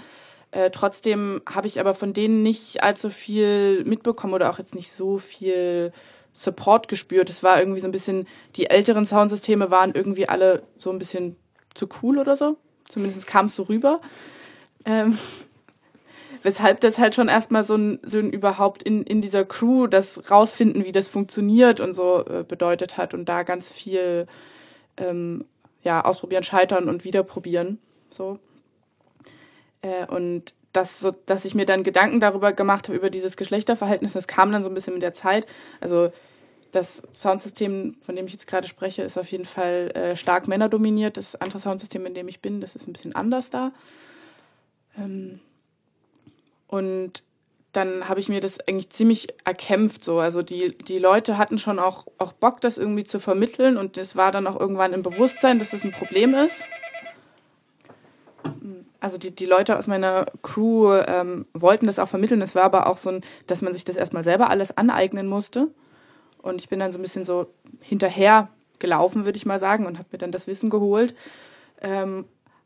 Äh, trotzdem habe ich aber von denen nicht allzu viel mitbekommen oder auch jetzt nicht so viel Support gespürt. Es war irgendwie so ein bisschen, die älteren Soundsysteme waren irgendwie alle so ein bisschen zu cool oder so. Zumindest kam es so rüber. Ähm, weshalb das halt schon erstmal so ein, so ein überhaupt in, in dieser Crew das rausfinden, wie das funktioniert und so äh, bedeutet hat und da ganz viel ähm, ja, ausprobieren, scheitern und wieder probieren. So. Äh, und das, so, dass ich mir dann Gedanken darüber gemacht habe, über dieses Geschlechterverhältnis, das kam dann so ein bisschen mit der Zeit. Also das Soundsystem, von dem ich jetzt gerade spreche, ist auf jeden Fall äh, stark männerdominiert. Das andere Soundsystem, in dem ich bin, das ist ein bisschen anders da. Ähm, und dann habe ich mir das eigentlich ziemlich erkämpft so. Also die, die Leute hatten schon auch, auch Bock, das irgendwie zu vermitteln und es war dann auch irgendwann im Bewusstsein, dass es ein Problem ist. Also die, die Leute aus meiner Crew ähm, wollten das auch vermitteln. Es war aber auch so, ein, dass man sich das erstmal selber alles aneignen musste. Und ich bin dann so ein bisschen so hinterher gelaufen, würde ich mal sagen, und habe mir dann das Wissen geholt. Ähm,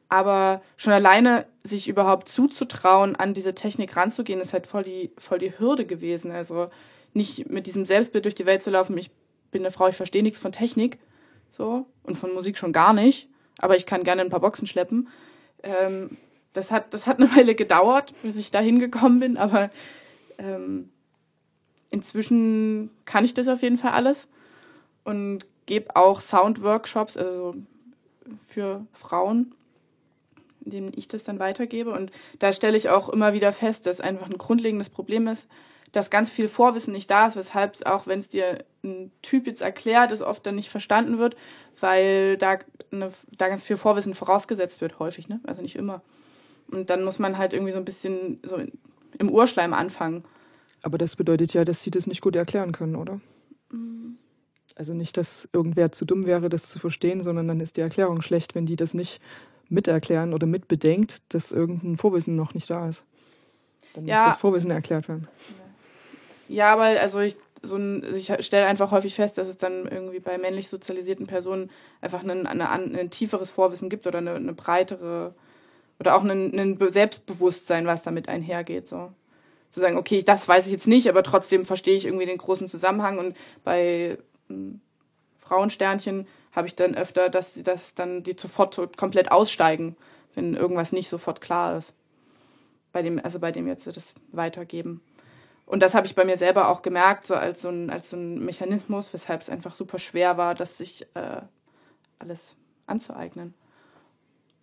aber schon alleine sich überhaupt zuzutrauen, an diese Technik ranzugehen, ist halt voll die, voll die Hürde gewesen. Also nicht mit diesem Selbstbild durch die Welt zu laufen, ich bin eine Frau, ich verstehe nichts von Technik, so, und von Musik schon gar nicht, aber ich kann gerne ein paar Boxen schleppen. Ähm, das hat, das hat eine Weile gedauert, bis ich da hingekommen bin, aber ähm, inzwischen kann ich das auf jeden Fall alles und gebe auch Sound-Workshops, also für Frauen, in denen ich das dann weitergebe. Und da stelle ich auch immer wieder fest, dass einfach ein grundlegendes Problem ist, dass ganz viel Vorwissen nicht da ist, weshalb es auch, wenn es dir ein Typ jetzt erklärt, es oft dann nicht verstanden wird, weil da, eine, da ganz viel Vorwissen vorausgesetzt wird, häufig, ne? Also nicht immer. Und dann muss man halt irgendwie so ein bisschen so im Urschleim anfangen. Aber das bedeutet ja, dass sie das nicht gut erklären können, oder? Also nicht, dass irgendwer zu dumm wäre, das zu verstehen, sondern dann ist die Erklärung schlecht, wenn die das nicht miterklären oder mitbedenkt, dass irgendein Vorwissen noch nicht da ist. Dann Ja. muss das Vorwissen erklärt werden. Ja, aber also ich, so ein, also ich stelle einfach häufig fest, dass es dann irgendwie bei männlich sozialisierten Personen einfach ein, eine, ein tieferes Vorwissen gibt oder eine, eine breitere oder auch ein, ein Be- Selbstbewusstsein, was damit einhergeht. So. Zu sagen, okay, das weiß ich jetzt nicht, aber trotzdem verstehe ich irgendwie den großen Zusammenhang. Und bei ähm, Frauensternchen habe ich dann öfter, dass sie das dann die sofort so komplett aussteigen, wenn irgendwas nicht sofort klar ist. Bei dem, also bei dem jetzt das Weitergeben. Und das habe ich bei mir selber auch gemerkt, so als so ein, als so ein Mechanismus, weshalb es einfach super schwer war, das sich äh, alles anzueignen.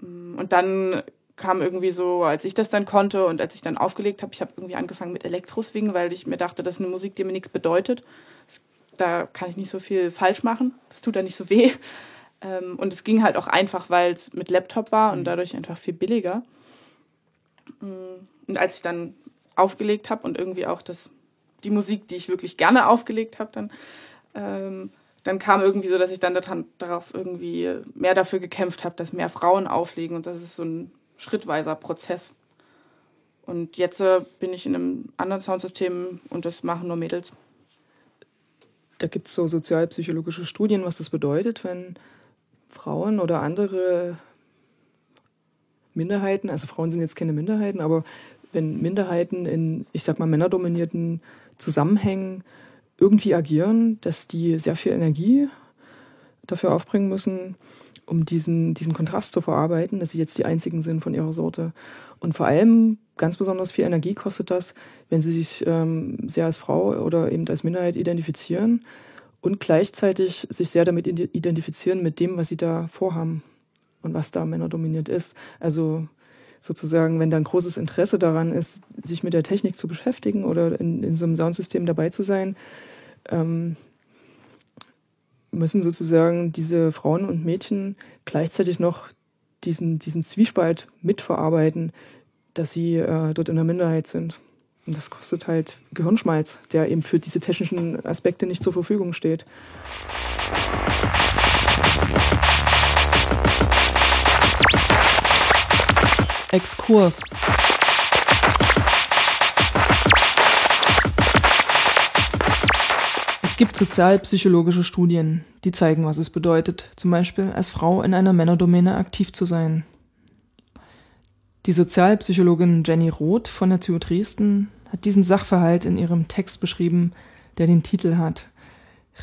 Mm, Und dann kam irgendwie so, als ich das dann konnte und als ich dann aufgelegt habe, ich habe irgendwie angefangen mit Elektroswing, weil ich mir dachte, das ist eine Musik, die mir nichts bedeutet. Das, da kann ich nicht so viel falsch machen. Das tut da nicht so weh. Ähm, und es ging halt auch einfach, weil es mit Laptop war und dadurch einfach viel billiger. Mm, Und als ich dann aufgelegt habe und irgendwie auch das, die Musik, die ich wirklich gerne aufgelegt habe, dann, ähm, dann kam irgendwie so, dass ich dann daran, darauf irgendwie mehr dafür gekämpft habe, dass mehr Frauen auflegen und das ist so ein schrittweiser Prozess. Und jetzt äh, bin ich in einem anderen Soundsystem und das machen nur Mädels. Da gibt es so sozialpsychologische Studien, was das bedeutet, wenn Frauen oder andere Minderheiten, also Frauen sind jetzt keine Minderheiten, aber wenn Minderheiten in, ich sag mal, männerdominierten Zusammenhängen irgendwie agieren, dass die sehr viel Energie dafür aufbringen müssen, um diesen, diesen Kontrast zu verarbeiten, dass sie jetzt die einzigen sind von ihrer Sorte. Und vor allem ganz besonders viel Energie kostet das, wenn sie sich ähm, sehr als Frau oder eben als Minderheit identifizieren und gleichzeitig sich sehr damit identifizieren mit dem, was sie da vorhaben und was da männerdominiert ist. Also sozusagen, wenn da ein großes Interesse daran ist, sich mit der Technik zu beschäftigen oder in, in so einem Soundsystem dabei zu sein, ähm, müssen sozusagen diese Frauen und Mädchen gleichzeitig noch diesen, diesen Zwiespalt mitverarbeiten, dass sie äh, dort in der Minderheit sind. Und das kostet halt Gehirnschmalz, der eben für diese technischen Aspekte nicht zur Verfügung steht. Exkurs. Es gibt sozialpsychologische Studien, die zeigen, was es bedeutet, zum Beispiel als Frau in einer Männerdomäne aktiv zu sein. Die Sozialpsychologin Jenny Roth von der TU Dresden hat diesen Sachverhalt in ihrem Text beschrieben, der den Titel hat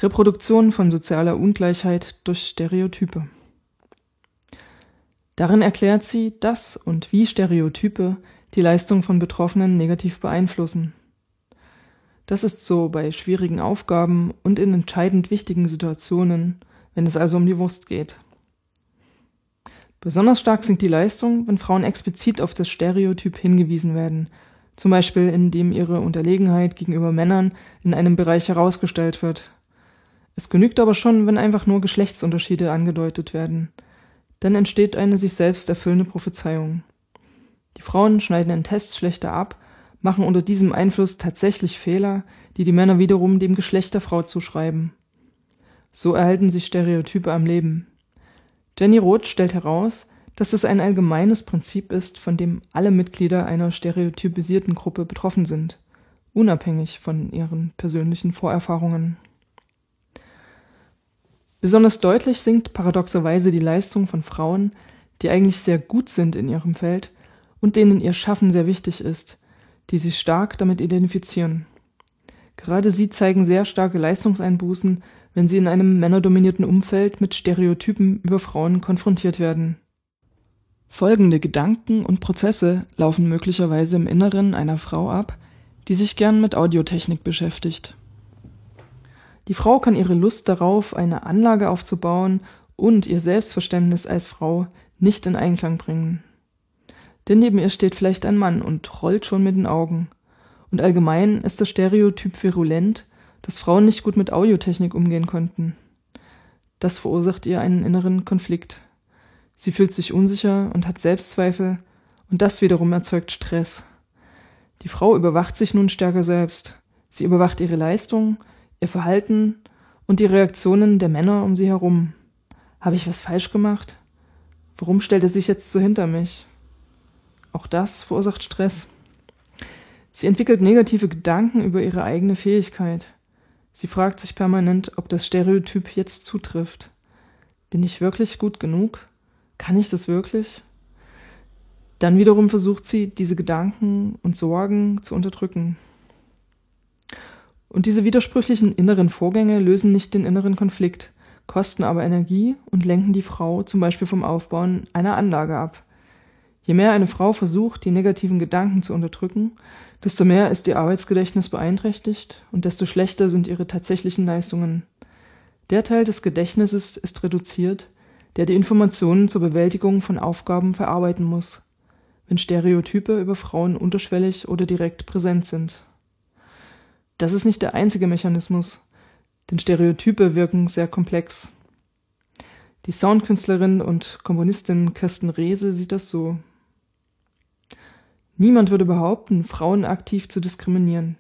Reproduktion von sozialer Ungleichheit durch Stereotype. Darin erklärt sie, dass und wie Stereotype die Leistung von Betroffenen negativ beeinflussen. Das ist so bei schwierigen Aufgaben und in entscheidend wichtigen Situationen, wenn es also um die Wurst geht. Besonders stark sinkt die Leistung, wenn Frauen explizit auf das Stereotyp hingewiesen werden, zum Beispiel indem ihre Unterlegenheit gegenüber Männern in einem Bereich herausgestellt wird. Es genügt aber schon, wenn einfach nur Geschlechtsunterschiede angedeutet werden – dann entsteht eine sich selbst erfüllende Prophezeiung. Die Frauen schneiden in Tests schlechter ab, machen unter diesem Einfluss tatsächlich Fehler, die die Männer wiederum dem Geschlecht der Frau zuschreiben. So erhalten sich Stereotype am Leben. Jenny Roth stellt heraus, dass es ein allgemeines Prinzip ist, von dem alle Mitglieder einer stereotypisierten Gruppe betroffen sind, unabhängig von ihren persönlichen Vorerfahrungen. Besonders deutlich sinkt paradoxerweise die Leistung von Frauen, die eigentlich sehr gut sind in ihrem Feld und denen ihr Schaffen sehr wichtig ist, die sich stark damit identifizieren. Gerade sie zeigen sehr starke Leistungseinbußen, wenn sie in einem männerdominierten Umfeld mit Stereotypen über Frauen konfrontiert werden. Folgende Gedanken und Prozesse laufen möglicherweise im Inneren einer Frau ab, die sich gern mit Audiotechnik beschäftigt. Die Frau kann ihre Lust darauf, eine Anlage aufzubauen und ihr Selbstverständnis als Frau nicht in Einklang bringen. Denn neben ihr steht vielleicht ein Mann und rollt schon mit den Augen. Und allgemein ist das Stereotyp virulent, dass Frauen nicht gut mit Audiotechnik umgehen konnten. Das verursacht ihr einen inneren Konflikt. Sie fühlt sich unsicher und hat Selbstzweifel, und das wiederum erzeugt Stress. Die Frau überwacht sich nun stärker selbst. Sie überwacht ihre Leistung, ihr Verhalten und die Reaktionen der Männer um sie herum. Habe ich was falsch gemacht? Warum stellt er sich jetzt so hinter mich? Auch das verursacht Stress. Sie entwickelt negative Gedanken über ihre eigene Fähigkeit. Sie fragt sich permanent, ob das Stereotyp jetzt zutrifft. Bin ich wirklich gut genug? Kann ich das wirklich? Dann wiederum versucht sie, diese Gedanken und Sorgen zu unterdrücken. Und diese widersprüchlichen inneren Vorgänge lösen nicht den inneren Konflikt, kosten aber Energie und lenken die Frau zum Beispiel vom Aufbauen einer Anlage ab. Je mehr eine Frau versucht, die negativen Gedanken zu unterdrücken, desto mehr ist ihr Arbeitsgedächtnis beeinträchtigt und desto schlechter sind ihre tatsächlichen Leistungen. Der Teil des Gedächtnisses ist reduziert, der die Informationen zur Bewältigung von Aufgaben verarbeiten muss, wenn Stereotype über Frauen unterschwellig oder direkt präsent sind. Das ist nicht der einzige Mechanismus, denn Stereotype wirken sehr komplex. Die Soundkünstlerin und Komponistin Kirsten Rehse sieht das so. Niemand würde behaupten, Frauen aktiv zu diskriminieren.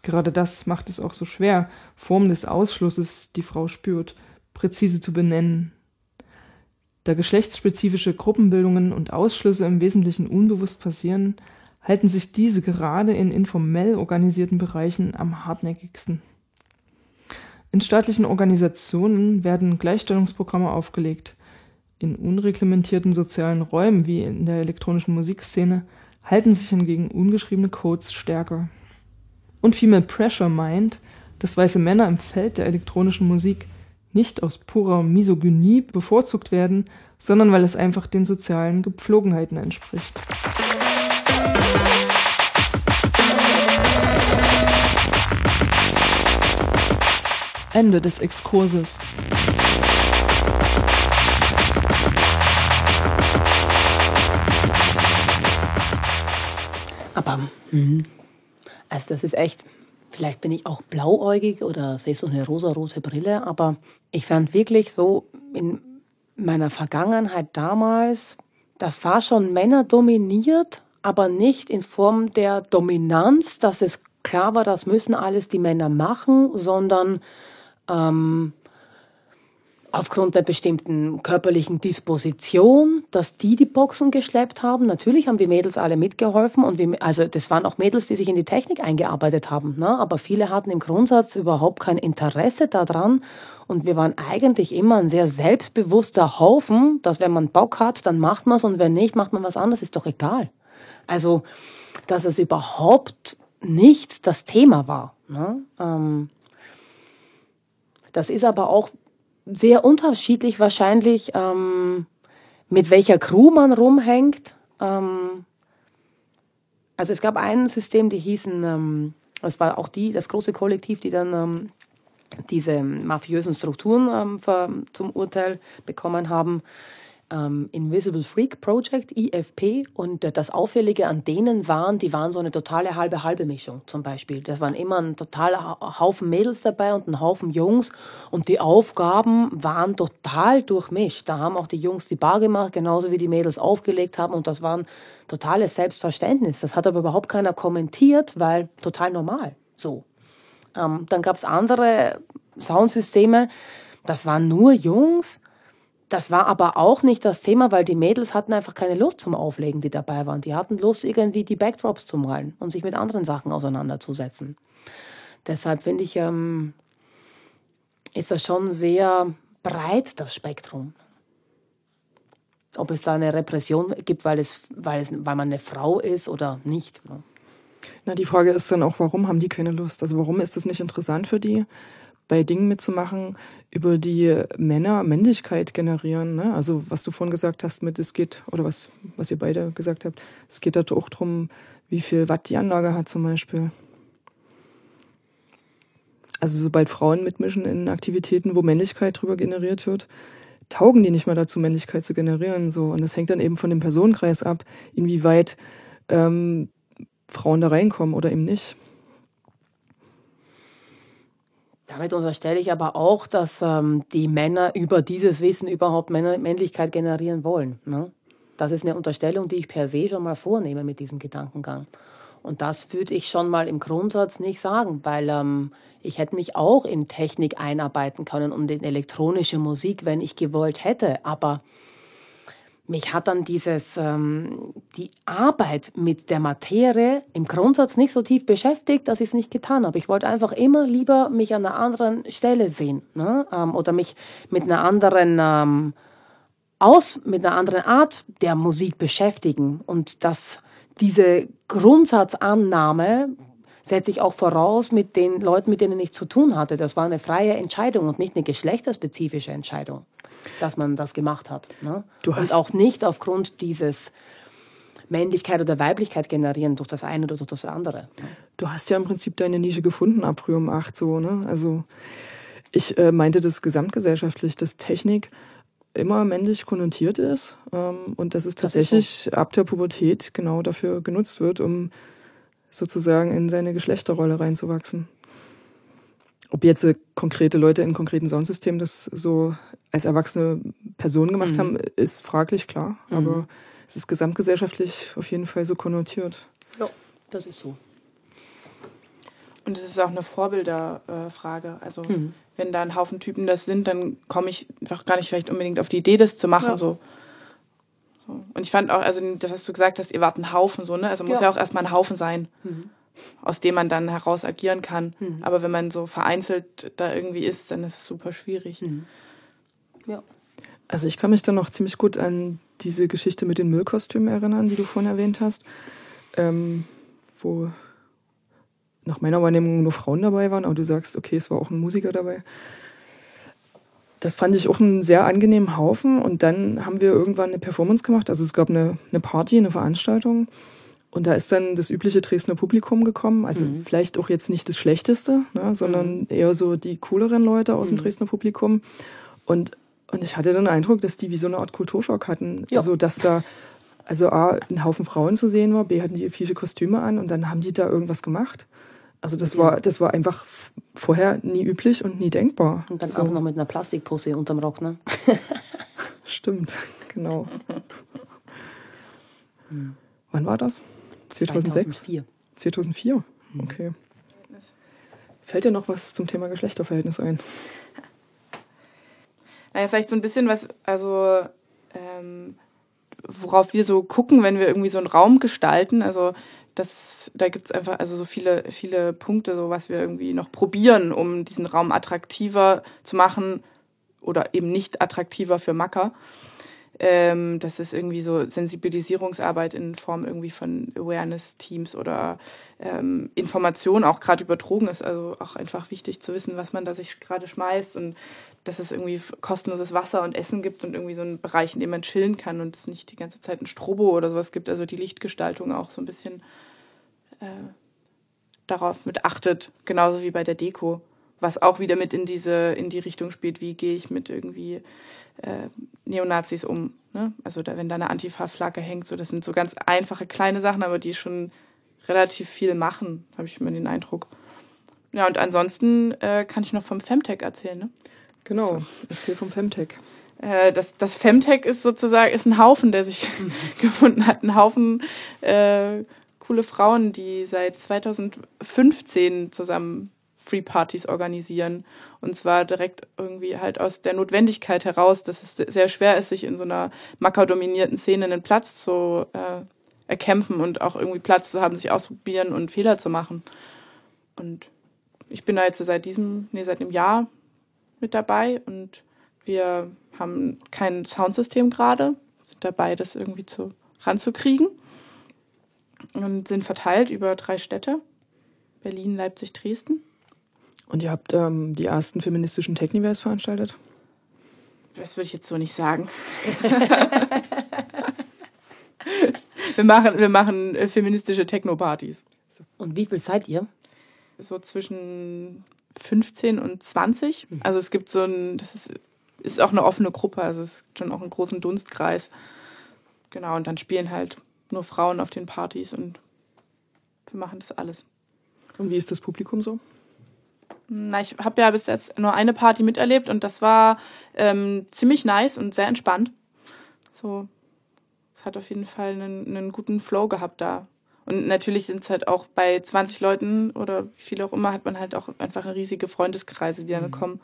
Gerade das macht es auch so schwer, Formen des Ausschlusses, die Frau spürt, präzise zu benennen. Da geschlechtsspezifische Gruppenbildungen und Ausschlüsse im Wesentlichen unbewusst passieren, halten sich diese gerade in informell organisierten Bereichen am hartnäckigsten. In staatlichen Organisationen werden Gleichstellungsprogramme aufgelegt. In unreglementierten sozialen Räumen wie in der elektronischen Musikszene halten sich hingegen ungeschriebene Codes stärker. Und Female Pressure meint, dass weiße Männer im Feld der elektronischen Musik nicht aus purer Misogynie bevorzugt werden, sondern weil es einfach den sozialen Gepflogenheiten entspricht. Ende des Exkurses. Aber, hm, also das ist echt, vielleicht bin ich auch blauäugig oder sehe so eine rosarote Brille, aber ich fand wirklich so in meiner Vergangenheit damals, das war schon Männer dominiert, aber nicht in Form der Dominanz, dass es klar war, das müssen alles die Männer machen, sondern ähm, aufgrund der bestimmten körperlichen Disposition, dass die die Boxen geschleppt haben. Natürlich haben wir Mädels alle mitgeholfen und wir, also das waren auch Mädels, die sich in die Technik eingearbeitet haben. Ne? Aber viele hatten im Grundsatz überhaupt kein Interesse daran und wir waren eigentlich immer ein sehr selbstbewusster Haufen, dass wenn man Bock hat, dann macht man es und wenn nicht, macht man was anderes, ist doch egal. Also, dass es überhaupt nicht das Thema war. Ne? Ähm, das ist aber auch sehr unterschiedlich wahrscheinlich, ähm, mit welcher Crew man rumhängt. Ähm, also es gab ein System, die hießen, ähm, das war auch die, das große Kollektiv, die dann ähm, diese mafiösen Strukturen ähm, für, zum Urteil bekommen haben ähm, Invisible Freak Project, IFP. Und äh, das Auffällige an denen waren, die waren so eine totale halbe-halbe Mischung zum Beispiel. Das waren immer ein totaler Haufen Mädels dabei und ein Haufen Jungs. Und die Aufgaben waren total durchmischt. Da haben auch die Jungs die Bar gemacht, genauso wie die Mädels aufgelegt haben. Und das war ein totales Selbstverständnis. Das hat aber überhaupt keiner kommentiert, weil total normal. So. Ähm, dann gab es andere Soundsysteme. Das waren nur Jungs das war aber auch nicht das Thema, weil die Mädels hatten einfach keine Lust zum Auflegen, die dabei waren. Die hatten Lust, irgendwie die Backdrops zu malen und sich mit anderen Sachen auseinanderzusetzen. Deshalb finde ich, ähm, ist das schon sehr breit, das Spektrum. Ob es da eine Repression gibt, weil, es, weil, es, weil man eine Frau ist oder nicht. Ne? Na, die Frage ist dann auch, warum haben die keine Lust? Also warum ist das nicht interessant für die? Bei Dingen mitzumachen, über die Männer Männlichkeit generieren. Ne? Also was du vorhin gesagt hast mit, es geht, oder was, was ihr beide gesagt habt, es geht da auch darum, wie viel Watt die Anlage hat zum Beispiel. Also sobald Frauen mitmischen in Aktivitäten, wo Männlichkeit drüber generiert wird, taugen die nicht mehr dazu, Männlichkeit zu generieren. So. Und das hängt dann eben von dem Personenkreis ab, inwieweit ähm, Frauen da reinkommen oder eben nicht. Damit unterstelle ich aber auch, dass ähm, die Männer über dieses Wissen überhaupt Männer Männlichkeit generieren wollen. Ne? Das ist eine Unterstellung, die ich per se schon mal vornehme mit diesem Gedankengang. Und das würde ich schon mal im Grundsatz nicht sagen, weil ähm, ich hätte mich auch in Technik einarbeiten können und in elektronische Musik, wenn ich gewollt hätte. Aber mich hat dann dieses, ähm, die Arbeit mit der Materie im Grundsatz nicht so tief beschäftigt, dass ich es nicht getan habe. Ich wollte einfach immer lieber mich an einer anderen Stelle sehen ne? ähm, oder mich mit einer anderen ähm, aus, mit einer anderen Art der Musik beschäftigen und dass diese Grundsatzannahme setze ich auch voraus mit den Leuten, mit denen ich zu tun hatte. Das war eine freie Entscheidung und nicht eine geschlechterspezifische Entscheidung dass man das gemacht hat. Ne? Du hast Und auch nicht aufgrund dieses Männlichkeit oder Weiblichkeit generieren durch das eine oder durch das andere. Ne? Du hast ja im Prinzip deine Nische gefunden ab früh um acht so, ne? Also ich äh, meinte das gesamtgesellschaftlich, dass Technik immer männlich konnotiert ist ähm, und dass es tatsächlich so. ab der Pubertät genau dafür genutzt wird, um sozusagen in seine Geschlechterrolle reinzuwachsen. Ob jetzt äh, konkrete Leute in konkreten Soundsystemen das so als erwachsene Personen gemacht mhm. haben, ist fraglich, klar. Mhm. Aber es ist gesamtgesellschaftlich auf jeden Fall so konnotiert. Ja, das ist so. Und es ist auch eine Vorbilderfrage. also mhm. wenn da ein Haufen Typen das sind, dann komme ich einfach gar nicht vielleicht unbedingt auf die Idee, das zu machen. Ja. So. Und ich fand auch, also das, was du gesagt hast, ihr wart ein Haufen so, ne? Also muss ja, ja auch erstmal ein Haufen sein. Mhm aus dem man dann heraus agieren kann. Mhm. Aber wenn man so vereinzelt da irgendwie ist, dann ist es super schwierig. Mhm. Ja. Also ich kann mich dann noch ziemlich gut an diese Geschichte mit den Müllkostümen erinnern, die du vorhin erwähnt hast, ähm, wo nach meiner Wahrnehmung nur Frauen dabei waren, aber du sagst, okay, es war auch ein Musiker dabei. Das fand ich auch einen sehr angenehmen Haufen. Und dann haben wir irgendwann eine Performance gemacht. Also es gab eine, eine Party, eine Veranstaltung. Und da ist dann das übliche Dresdner Publikum gekommen. Also mhm. vielleicht auch jetzt nicht das Schlechteste, ne, sondern mhm. eher so die cooleren Leute aus mhm. dem Dresdner Publikum. Und, und ich hatte den Eindruck, dass die wie so eine Art Kulturschock hatten. Ja. Also dass da also A, ein Haufen Frauen zu sehen war, B hatten die fische Kostüme an und dann haben die da irgendwas gemacht. Also das war, das war einfach vorher nie üblich und nie denkbar. Und dann so. auch noch mit einer Plastikpose unterm Rock, ne? Stimmt, genau. Hm. Wann war das? 2006? 2004. 2004? Okay. Fällt dir noch was zum Thema Geschlechterverhältnis ein? Naja, vielleicht so ein bisschen was, also ähm, worauf wir so gucken, wenn wir irgendwie so einen Raum gestalten. Also das, da gibt's einfach also so viele, viele Punkte, so was wir irgendwie noch probieren, um diesen Raum attraktiver zu machen oder eben nicht attraktiver für Macker. Ähm, das ist irgendwie so Sensibilisierungsarbeit in Form irgendwie von Awareness-Teams oder ähm, Information auch gerade über Drogen ist also auch einfach wichtig zu wissen, was man da sich gerade schmeißt und dass es irgendwie kostenloses Wasser und Essen gibt und irgendwie so einen Bereich, in dem man chillen kann und es nicht die ganze Zeit ein Strobo oder sowas gibt. Also die Lichtgestaltung auch so ein bisschen äh, darauf mit achtet, genauso wie bei der Deko. Was auch wieder mit in diese, in die Richtung spielt, wie gehe ich mit irgendwie äh, Neonazis um. Ne? Also da, wenn da eine Antifa-Flagge hängt, so das sind so ganz einfache kleine Sachen, aber die schon relativ viel machen, habe ich immer den Eindruck. Ja, und ansonsten äh, kann ich noch vom Femtech erzählen, ne? Genau, erzähl vom Femtech. Äh, das, das Femtech ist sozusagen ist ein Haufen, der sich gefunden hat. Ein Haufen äh, coole Frauen, die seit 2015 zusammen Free Partys organisieren. Und zwar direkt irgendwie halt aus der Notwendigkeit heraus, dass es sehr schwer ist, sich in so einer macker-dominierten Szene einen Platz zu äh, erkämpfen und auch irgendwie Platz zu haben, sich auszuprobieren und Fehler zu machen. Und ich bin da jetzt seit diesem, nee, seit einem Jahr mit dabei und wir haben kein Soundsystem gerade, sind dabei, das irgendwie zu, ranzukriegen und sind verteilt über drei Städte, Berlin, Leipzig, Dresden. Und ihr habt ähm, die ersten feministischen Technivers veranstaltet? Das würde ich jetzt so nicht sagen. wir machen, wir machen äh, feministische Techno-Partys. Und wie viel seid ihr? So zwischen 15 und 20. Mhm. Also es gibt so ein, das ist, ist auch eine offene Gruppe, also es gibt schon auch einen großen Dunstkreis. Genau, und dann spielen halt nur Frauen auf den Partys und wir machen das alles. Und wie ist das Publikum so? Na, ich habe ja bis jetzt nur eine Party miterlebt und das war ähm, ziemlich nice und sehr entspannt. So, es hat auf jeden Fall einen, einen guten Flow gehabt da. Und natürlich sind es halt auch bei 20 Leuten oder wie viel auch immer, hat man halt auch einfach riesige Freundeskreise, die dann mhm. kommen.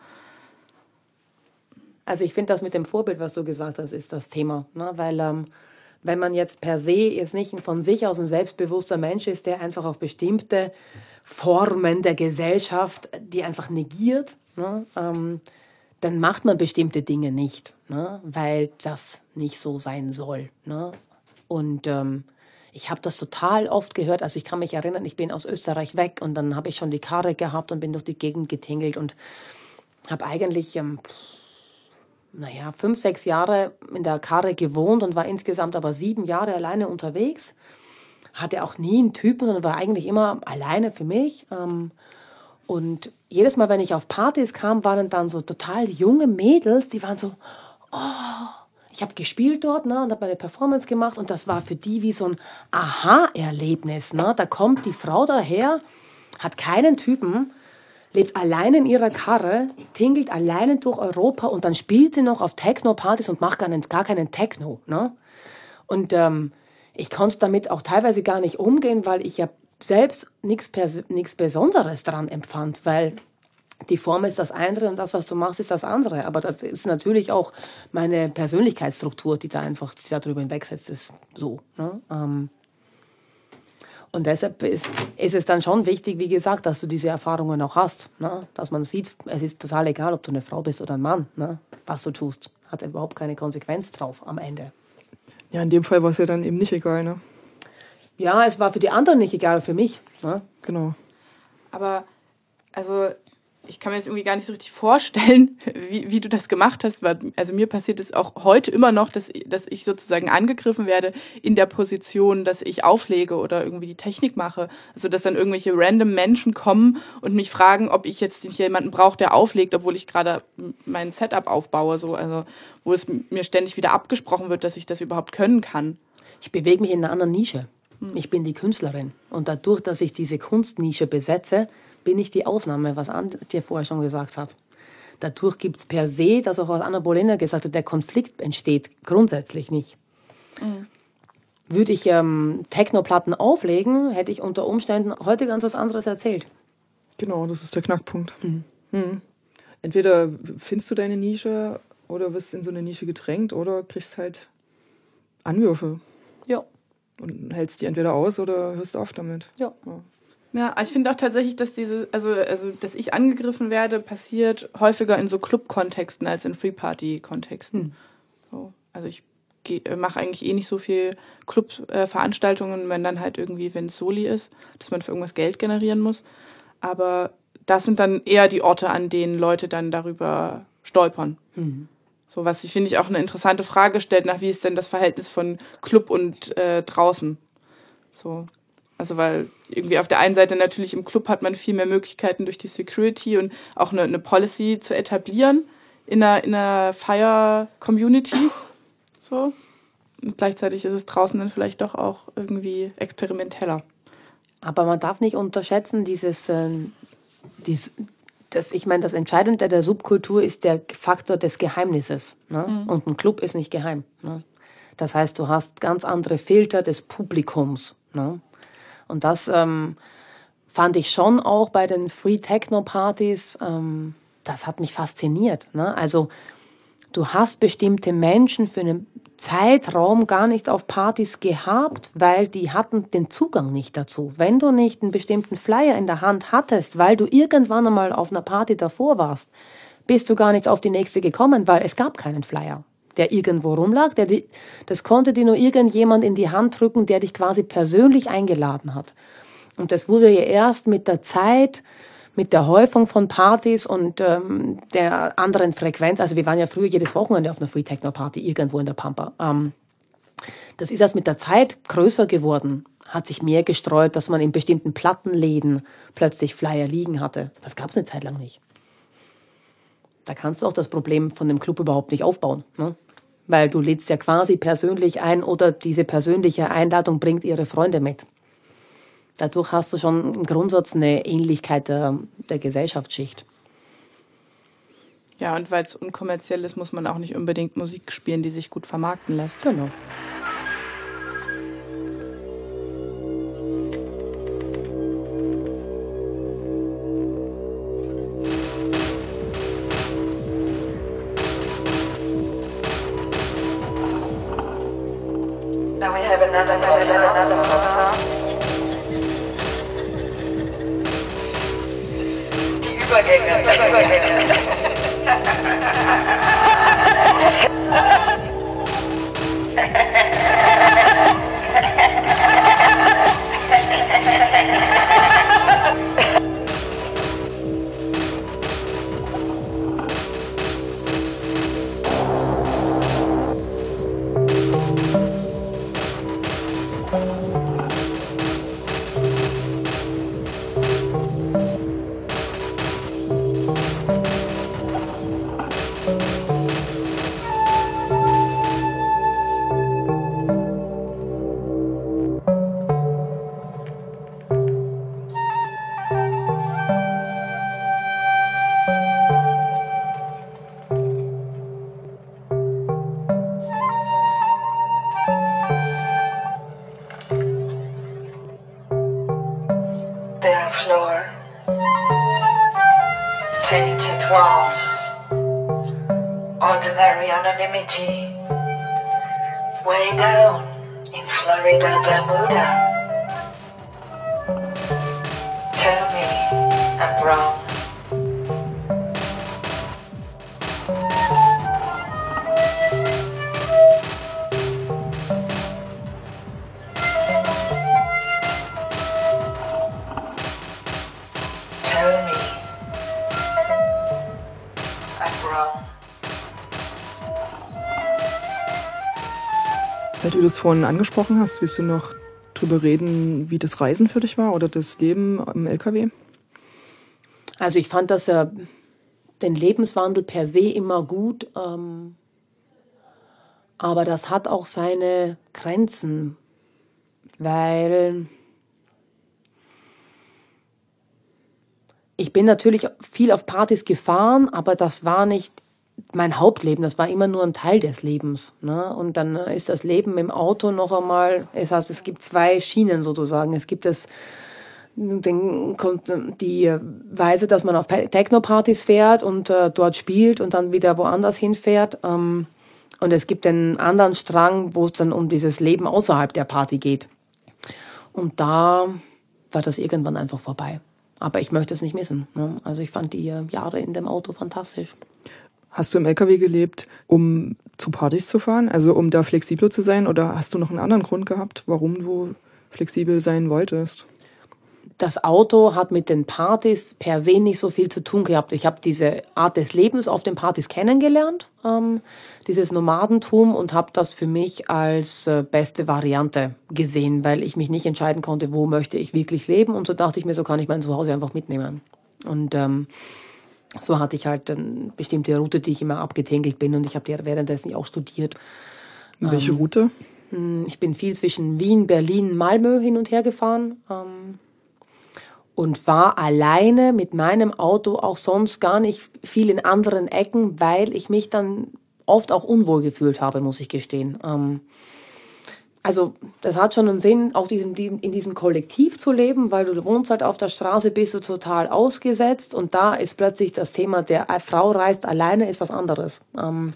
Also ich finde das mit dem Vorbild, was du gesagt hast, ist das Thema. Ne? Weil ähm, wenn man jetzt per se jetzt nicht von sich aus ein selbstbewusster Mensch ist, der einfach auf bestimmte Formen der Gesellschaft, die einfach negiert, ne? ähm, dann macht man bestimmte Dinge nicht, ne? weil das nicht so sein soll. Ne? Und ähm, ich habe das total oft gehört. Also ich kann mich erinnern, ich bin aus Österreich weg und dann habe ich schon die Karre gehabt und bin durch die Gegend getingelt und habe eigentlich, ähm, naja, fünf, sechs Jahre in der Karre gewohnt und war insgesamt aber sieben Jahre alleine unterwegs. Hatte auch nie einen Typen, sondern war eigentlich immer alleine für mich. Ähm, und jedes Mal, wenn ich auf Partys kam, waren dann so total junge Mädels, die waren so, oh, ich habe gespielt dort ne, und habe meine Performance gemacht und das war für die wie so ein Aha-Erlebnis. Ne? Da kommt die Frau daher, hat keinen Typen, lebt allein in ihrer Karre, tingelt alleine durch Europa und dann spielt sie noch auf Techno-Partys und macht gar, nicht, gar keinen Techno. Ne? Und ähm, ich konnte damit auch teilweise gar nicht umgehen, weil ich ja selbst nichts Besonderes daran empfand, weil die Form ist das eine und das, was du machst, ist das andere. Aber das ist natürlich auch meine Persönlichkeitsstruktur, die da einfach die darüber hinwegsetzt, ist so. Ne? Ähm und deshalb ist, ist, es dann schon wichtig, wie gesagt, dass du diese Erfahrungen auch hast. Ne? Dass man sieht, es ist total egal, ob du eine Frau bist oder ein Mann, ne? was du tust. Hat überhaupt keine Konsequenz drauf am Ende. Ja, in dem Fall war es ja dann eben nicht egal, ne? Ja, es war für die anderen nicht egal, für mich. Ne? Genau. Aber also ich kann mir das irgendwie gar nicht so richtig vorstellen, wie, wie du das gemacht hast. Weil, also mir passiert es auch heute immer noch, dass, dass ich sozusagen angegriffen werde in der Position, dass ich auflege oder irgendwie die Technik mache. Also dass dann irgendwelche random Menschen kommen und mich fragen, ob ich jetzt nicht jemanden brauche, der auflegt, obwohl ich gerade mein Setup aufbaue. So, also wo es mir ständig wieder abgesprochen wird, dass ich das überhaupt können kann. Ich bewege mich in einer anderen Nische. Hm. Ich bin die Künstlerin. Und dadurch, dass ich diese Kunstnische besetze, bin ich die Ausnahme, was Antje vorher schon gesagt hat. Dadurch gibt es per se, das auch was Anna Bolena gesagt hat, der Konflikt entsteht grundsätzlich nicht. Mhm. Würde ich ähm, Technoplatten auflegen, hätte ich unter Umständen heute ganz was anderes erzählt. Genau, das ist der Knackpunkt. Mhm. Mhm. Entweder findest du deine Nische oder wirst in so eine Nische gedrängt oder kriegst halt Anwürfe. Ja. Und hältst die entweder aus oder hörst auf damit. Ja. ja. Ja, ich finde auch tatsächlich, dass diese, also, also, dass ich angegriffen werde, passiert häufiger in so Club-Kontexten als in Free-Party-Kontexten. Hm. So. Also ich äh, mache eigentlich eh nicht so viel Club-Veranstaltungen, wenn dann halt irgendwie, wenn es Soli ist, dass man für irgendwas Geld generieren muss. Aber das sind dann eher die Orte, an denen Leute dann darüber stolpern. Mhm. So, was ich finde ich auch eine interessante Frage stellt, nach wie ist denn das Verhältnis von Club und äh, draußen? So. Also weil irgendwie auf der einen Seite natürlich im Club hat man viel mehr Möglichkeiten durch die Security und auch eine, eine Policy zu etablieren in einer, in einer Fire-Community. So. Und gleichzeitig ist es draußen dann vielleicht doch auch irgendwie experimenteller. Aber man darf nicht unterschätzen, dieses, äh, dies, das, ich meine, das Entscheidende der Subkultur ist der Faktor des Geheimnisses. Ne? Mhm. Und ein Club ist nicht geheim. Ne? Das heißt, du hast ganz andere Filter des Publikums. Ne? Und das ähm, fand ich schon auch bei den Free Techno Partys, ähm, das hat mich fasziniert. Ne? Also du hast bestimmte Menschen für einen Zeitraum gar nicht auf Partys gehabt, weil die hatten den Zugang nicht dazu. Wenn du nicht einen bestimmten Flyer in der Hand hattest, weil du irgendwann einmal auf einer Party davor warst, bist du gar nicht auf die nächste gekommen, weil es gab keinen Flyer der irgendwo rumlag. Der, das konnte dir nur irgendjemand in die Hand drücken, der dich quasi persönlich eingeladen hat. Und das wurde ja erst mit der Zeit, mit der Häufung von Partys und ähm, der anderen Frequenz, also wir waren ja früher jedes Wochenende auf einer Free Techno Party irgendwo in der Pampa. Ähm, das ist erst mit der Zeit größer geworden, hat sich mehr gestreut, dass man in bestimmten Plattenläden plötzlich Flyer liegen hatte. Das gab es eine Zeit lang nicht. Da kannst du auch das Problem von dem Club überhaupt nicht aufbauen. Ne? Weil du lädst ja quasi persönlich ein oder diese persönliche Einladung bringt ihre Freunde mit. Dadurch hast du schon im Grundsatz eine Ähnlichkeit der, der Gesellschaftsschicht. Ja, und weil es unkommerziell ist, muss man auch nicht unbedingt Musik spielen, die sich gut vermarkten lässt. Genau. Du das vorhin angesprochen hast, willst du noch drüber reden, wie das Reisen für dich war oder das Leben im LKW? Also ich fand das äh, den Lebenswandel per se immer gut, ähm, aber das hat auch seine Grenzen, weil ich bin natürlich viel auf Partys gefahren, aber das war nicht mein Hauptleben, das war immer nur ein Teil des Lebens. Ne? Und dann ist das Leben im Auto noch einmal, es heißt, es gibt zwei Schienen sozusagen. Es gibt das, den, die Weise, dass man auf Techno-Partys fährt und äh, dort spielt und dann wieder woanders hinfährt. Ähm, und es gibt den anderen Strang, wo es dann um dieses Leben außerhalb der Party geht. Und da war das irgendwann einfach vorbei. Aber ich möchte es nicht missen. Ne? Also ich fand die Jahre in dem Auto fantastisch. Hast du im LKW gelebt, um zu Partys zu fahren? Also um da flexibler zu sein? Oder hast du noch einen anderen Grund gehabt, warum du flexibel sein wolltest? Das Auto hat mit den Partys per se nicht so viel zu tun gehabt. Ich habe diese Art des Lebens auf den Partys kennengelernt, ähm, dieses Nomadentum und habe das für mich als äh, beste Variante gesehen, weil ich mich nicht entscheiden konnte, wo möchte ich wirklich leben. Und so dachte ich mir, so kann ich mein Zuhause einfach mitnehmen. Und ähm, so hatte ich halt eine bestimmte Route, die ich immer abgetängelt bin und ich habe die währenddessen auch studiert. Welche ähm, Route? Hm, ich bin viel zwischen Wien, Berlin, Malmö hin und her gefahren ähm, und war alleine mit meinem Auto auch sonst gar nicht viel in anderen Ecken, weil ich mich dann oft auch unwohl gefühlt habe, muss ich gestehen. Ähm, also das hat schon einen Sinn, auch diesem, in diesem Kollektiv zu leben, weil du wohnst halt auf der Straße, bist du total ausgesetzt und da ist plötzlich das Thema, der Frau reist alleine, ist was anderes. Ähm,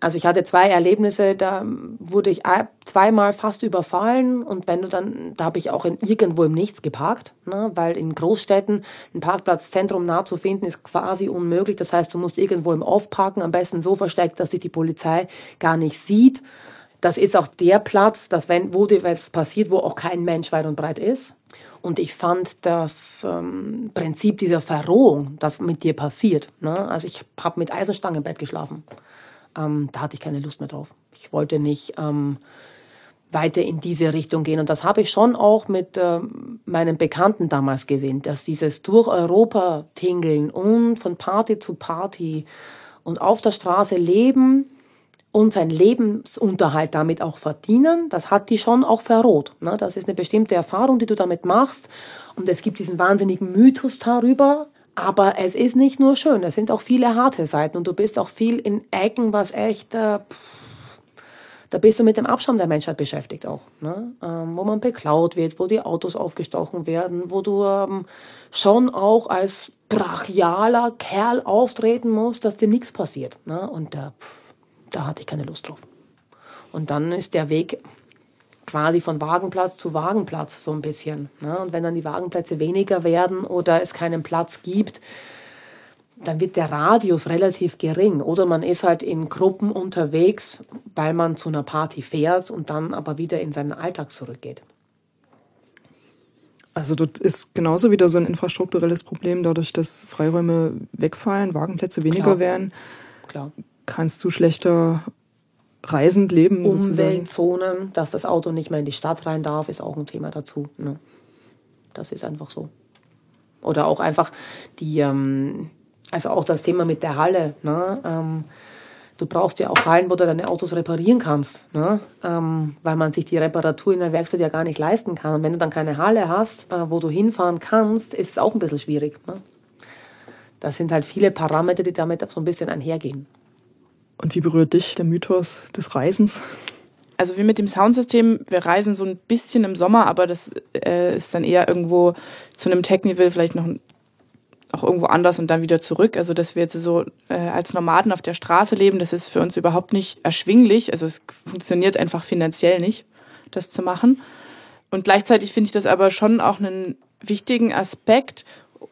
also ich hatte zwei Erlebnisse, da wurde ich zweimal fast überfallen und wenn du dann, da habe ich auch in, irgendwo im Nichts geparkt, ne, weil in Großstädten ein Parkplatzzentrum nah zu finden ist quasi unmöglich. Das heißt, du musst irgendwo im Off parken, am besten so versteckt, dass sich die Polizei gar nicht sieht. Das ist auch der Platz, dass wenn, wo dir was passiert, wo auch kein Mensch weit und breit ist. Und ich fand das ähm, Prinzip dieser Verrohung, das mit dir passiert. Ne? Also ich habe mit Eisenstangen im Bett geschlafen. Ähm, da hatte ich keine Lust mehr drauf. Ich wollte nicht ähm, weiter in diese Richtung gehen. Und das habe ich schon auch mit äh, meinen Bekannten damals gesehen, dass dieses durch Europa tingeln und von Party zu Party und auf der Straße leben, und seinen Lebensunterhalt damit auch verdienen, das hat die schon auch verroht. Ne? Das ist eine bestimmte Erfahrung, die du damit machst. Und es gibt diesen wahnsinnigen Mythos darüber. Aber es ist nicht nur schön, es sind auch viele harte Seiten und du bist auch viel in Ecken, was echt, äh, da bist du mit dem Abschaum der Menschheit beschäftigt auch, ne? ähm, wo man beklaut wird, wo die Autos aufgestochen werden, wo du ähm, schon auch als brachialer Kerl auftreten musst, dass dir nichts passiert. Ne? Und äh, da hatte ich keine Lust drauf. Und dann ist der Weg quasi von Wagenplatz zu Wagenplatz so ein bisschen. Ne? Und wenn dann die Wagenplätze weniger werden oder es keinen Platz gibt, dann wird der Radius relativ gering. Oder man ist halt in Gruppen unterwegs, weil man zu einer Party fährt und dann aber wieder in seinen Alltag zurückgeht. Also das ist genauso wieder so ein infrastrukturelles Problem, dadurch, dass Freiräume wegfallen, Wagenplätze weniger Klar. werden. Klar kannst du schlechter reisend leben Umweltzonen, dass das Auto nicht mehr in die Stadt rein darf, ist auch ein Thema dazu. Ne? Das ist einfach so. Oder auch einfach die, ähm, also auch das Thema mit der Halle. Ne? Ähm, du brauchst ja auch Hallen, wo du deine Autos reparieren kannst, ne? ähm, weil man sich die Reparatur in der Werkstatt ja gar nicht leisten kann. Und wenn du dann keine Halle hast, äh, wo du hinfahren kannst, ist es auch ein bisschen schwierig. Ne? Das sind halt viele Parameter, die damit so ein bisschen einhergehen. Und wie berührt dich der Mythos des Reisens? Also wie mit dem Soundsystem, wir reisen so ein bisschen im Sommer, aber das äh, ist dann eher irgendwo zu einem Technival, vielleicht noch auch irgendwo anders und dann wieder zurück. Also dass wir jetzt so äh, als Nomaden auf der Straße leben, das ist für uns überhaupt nicht erschwinglich. Also es funktioniert einfach finanziell nicht, das zu machen. Und gleichzeitig finde ich das aber schon auch einen wichtigen Aspekt,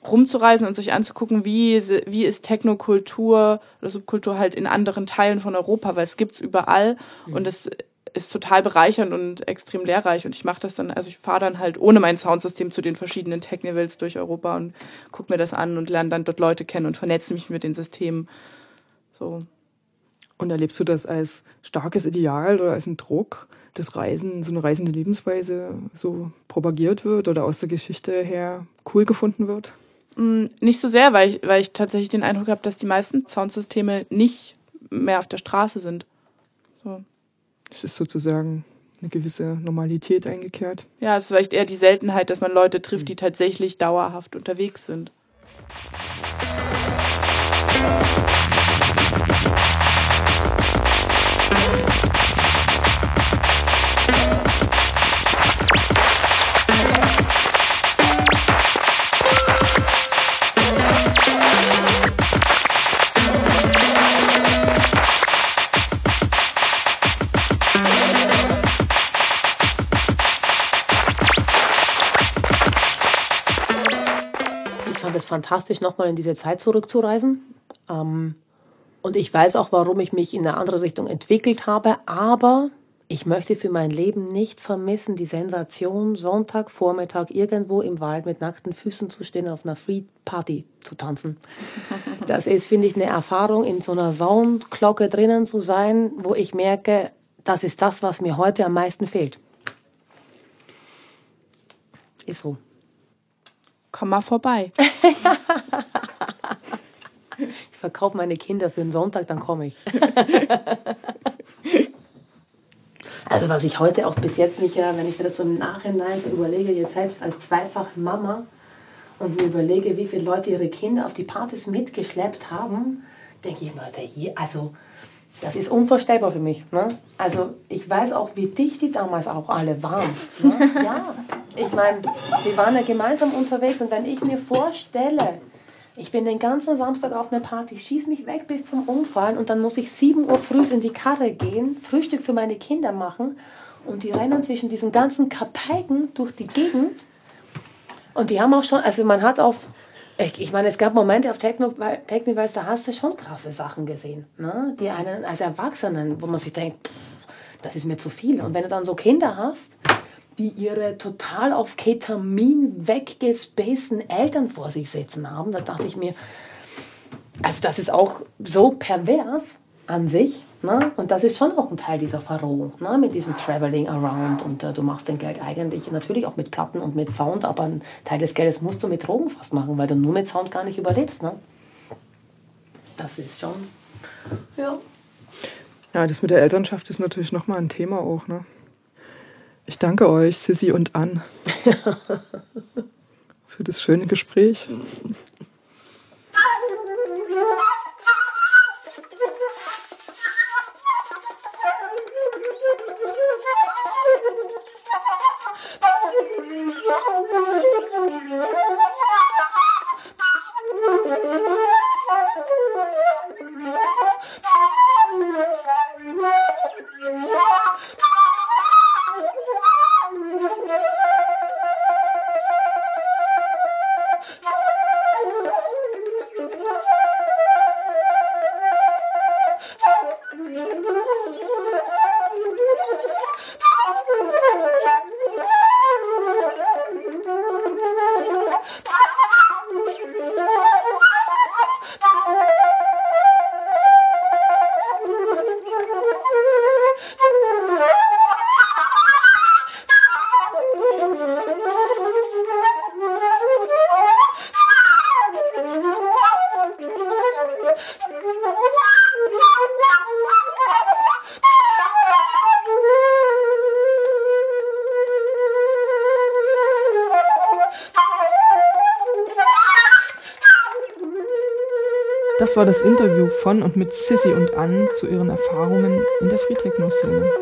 rumzureisen und sich anzugucken, wie, wie ist Technokultur oder Subkultur halt in anderen Teilen von Europa, weil es gibt's überall mhm. und es ist total bereichernd und extrem lehrreich und ich mache das dann, also ich fahre dann halt ohne mein Soundsystem zu den verschiedenen Technivals durch Europa und gucke mir das an und lerne dann dort Leute kennen und vernetze mich mit den Systemen. So. Und erlebst du das als starkes Ideal oder als ein Druck, dass Reisen, so eine reisende Lebensweise so propagiert wird oder aus der Geschichte her cool gefunden wird? Mm, nicht so sehr, weil ich, weil ich tatsächlich den Eindruck habe, dass die meisten Soundsysteme nicht mehr auf der Straße sind. So. Es ist sozusagen eine gewisse Normalität eingekehrt. Ja, es ist vielleicht eher die Seltenheit, dass man Leute trifft, die tatsächlich dauerhaft unterwegs sind. Fantastisch, nochmal in diese Zeit zurückzureisen. Ähm, und ich weiß auch, warum ich mich in eine andere Richtung entwickelt habe. Aber ich möchte für mein Leben nicht vermissen, die Sensation, Sonntagvormittag irgendwo im Wald mit nackten Füßen zu stehen, auf einer Free Party zu tanzen. Das ist, finde ich, eine Erfahrung, in so einer Soundglocke drinnen zu sein, wo ich merke, das ist das, was mir heute am meisten fehlt. Ist so komm mal vorbei. ich verkaufe meine Kinder für einen Sonntag, dann komme ich. also was ich heute auch bis jetzt nicht, wenn ich das so im Nachhinein so überlege, jetzt selbst als zweifache Mama und mir überlege, wie viele Leute ihre Kinder auf die Partys mitgeschleppt haben, denke ich mir, also das ist unvorstellbar für mich. Ne? Also ich weiß auch, wie dicht die damals auch alle waren. Ne? Ja, ich meine, wir waren ja gemeinsam unterwegs und wenn ich mir vorstelle, ich bin den ganzen Samstag auf einer Party, schieß mich weg bis zum Umfallen und dann muss ich 7 Uhr früh in die Karre gehen, Frühstück für meine Kinder machen und die rennen zwischen diesen ganzen Kapeiken durch die Gegend und die haben auch schon, also man hat auf ich, ich meine, es gab Momente auf Techniweis, da hast du schon krasse Sachen gesehen. Ne? Die einen als Erwachsenen, wo man sich denkt, das ist mir zu viel. Und wenn du dann so Kinder hast, die ihre total auf Ketamin weggespaceden Eltern vor sich sitzen haben, da dachte ich mir, also das ist auch so pervers an sich. Ne? Und das ist schon auch ein Teil dieser Verrohung, ne? mit diesem Traveling Around. Und äh, du machst dein Geld eigentlich natürlich auch mit Platten und mit Sound, aber ein Teil des Geldes musst du mit Drogen fast machen, weil du nur mit Sound gar nicht überlebst. Ne? Das ist schon, ja. Ja, das mit der Elternschaft ist natürlich nochmal ein Thema auch. Ne? Ich danke euch, Sissy und Ann, für das schöne Gespräch. Yeah. Das war das Interview von und mit Sissy und Ann zu ihren Erfahrungen in der Freetechno-Szene.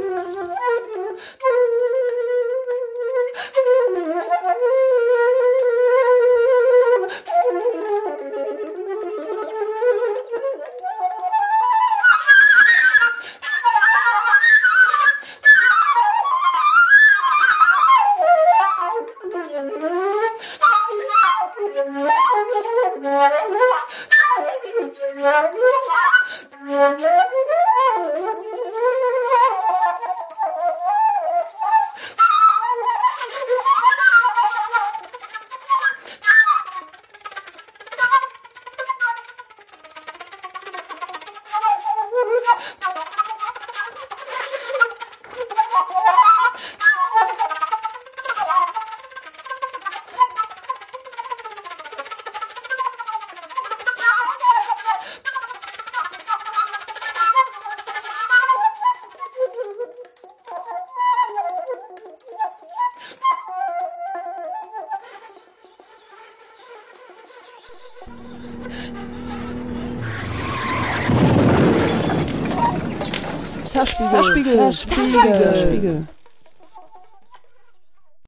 Zerspiegel. Zerspiegel.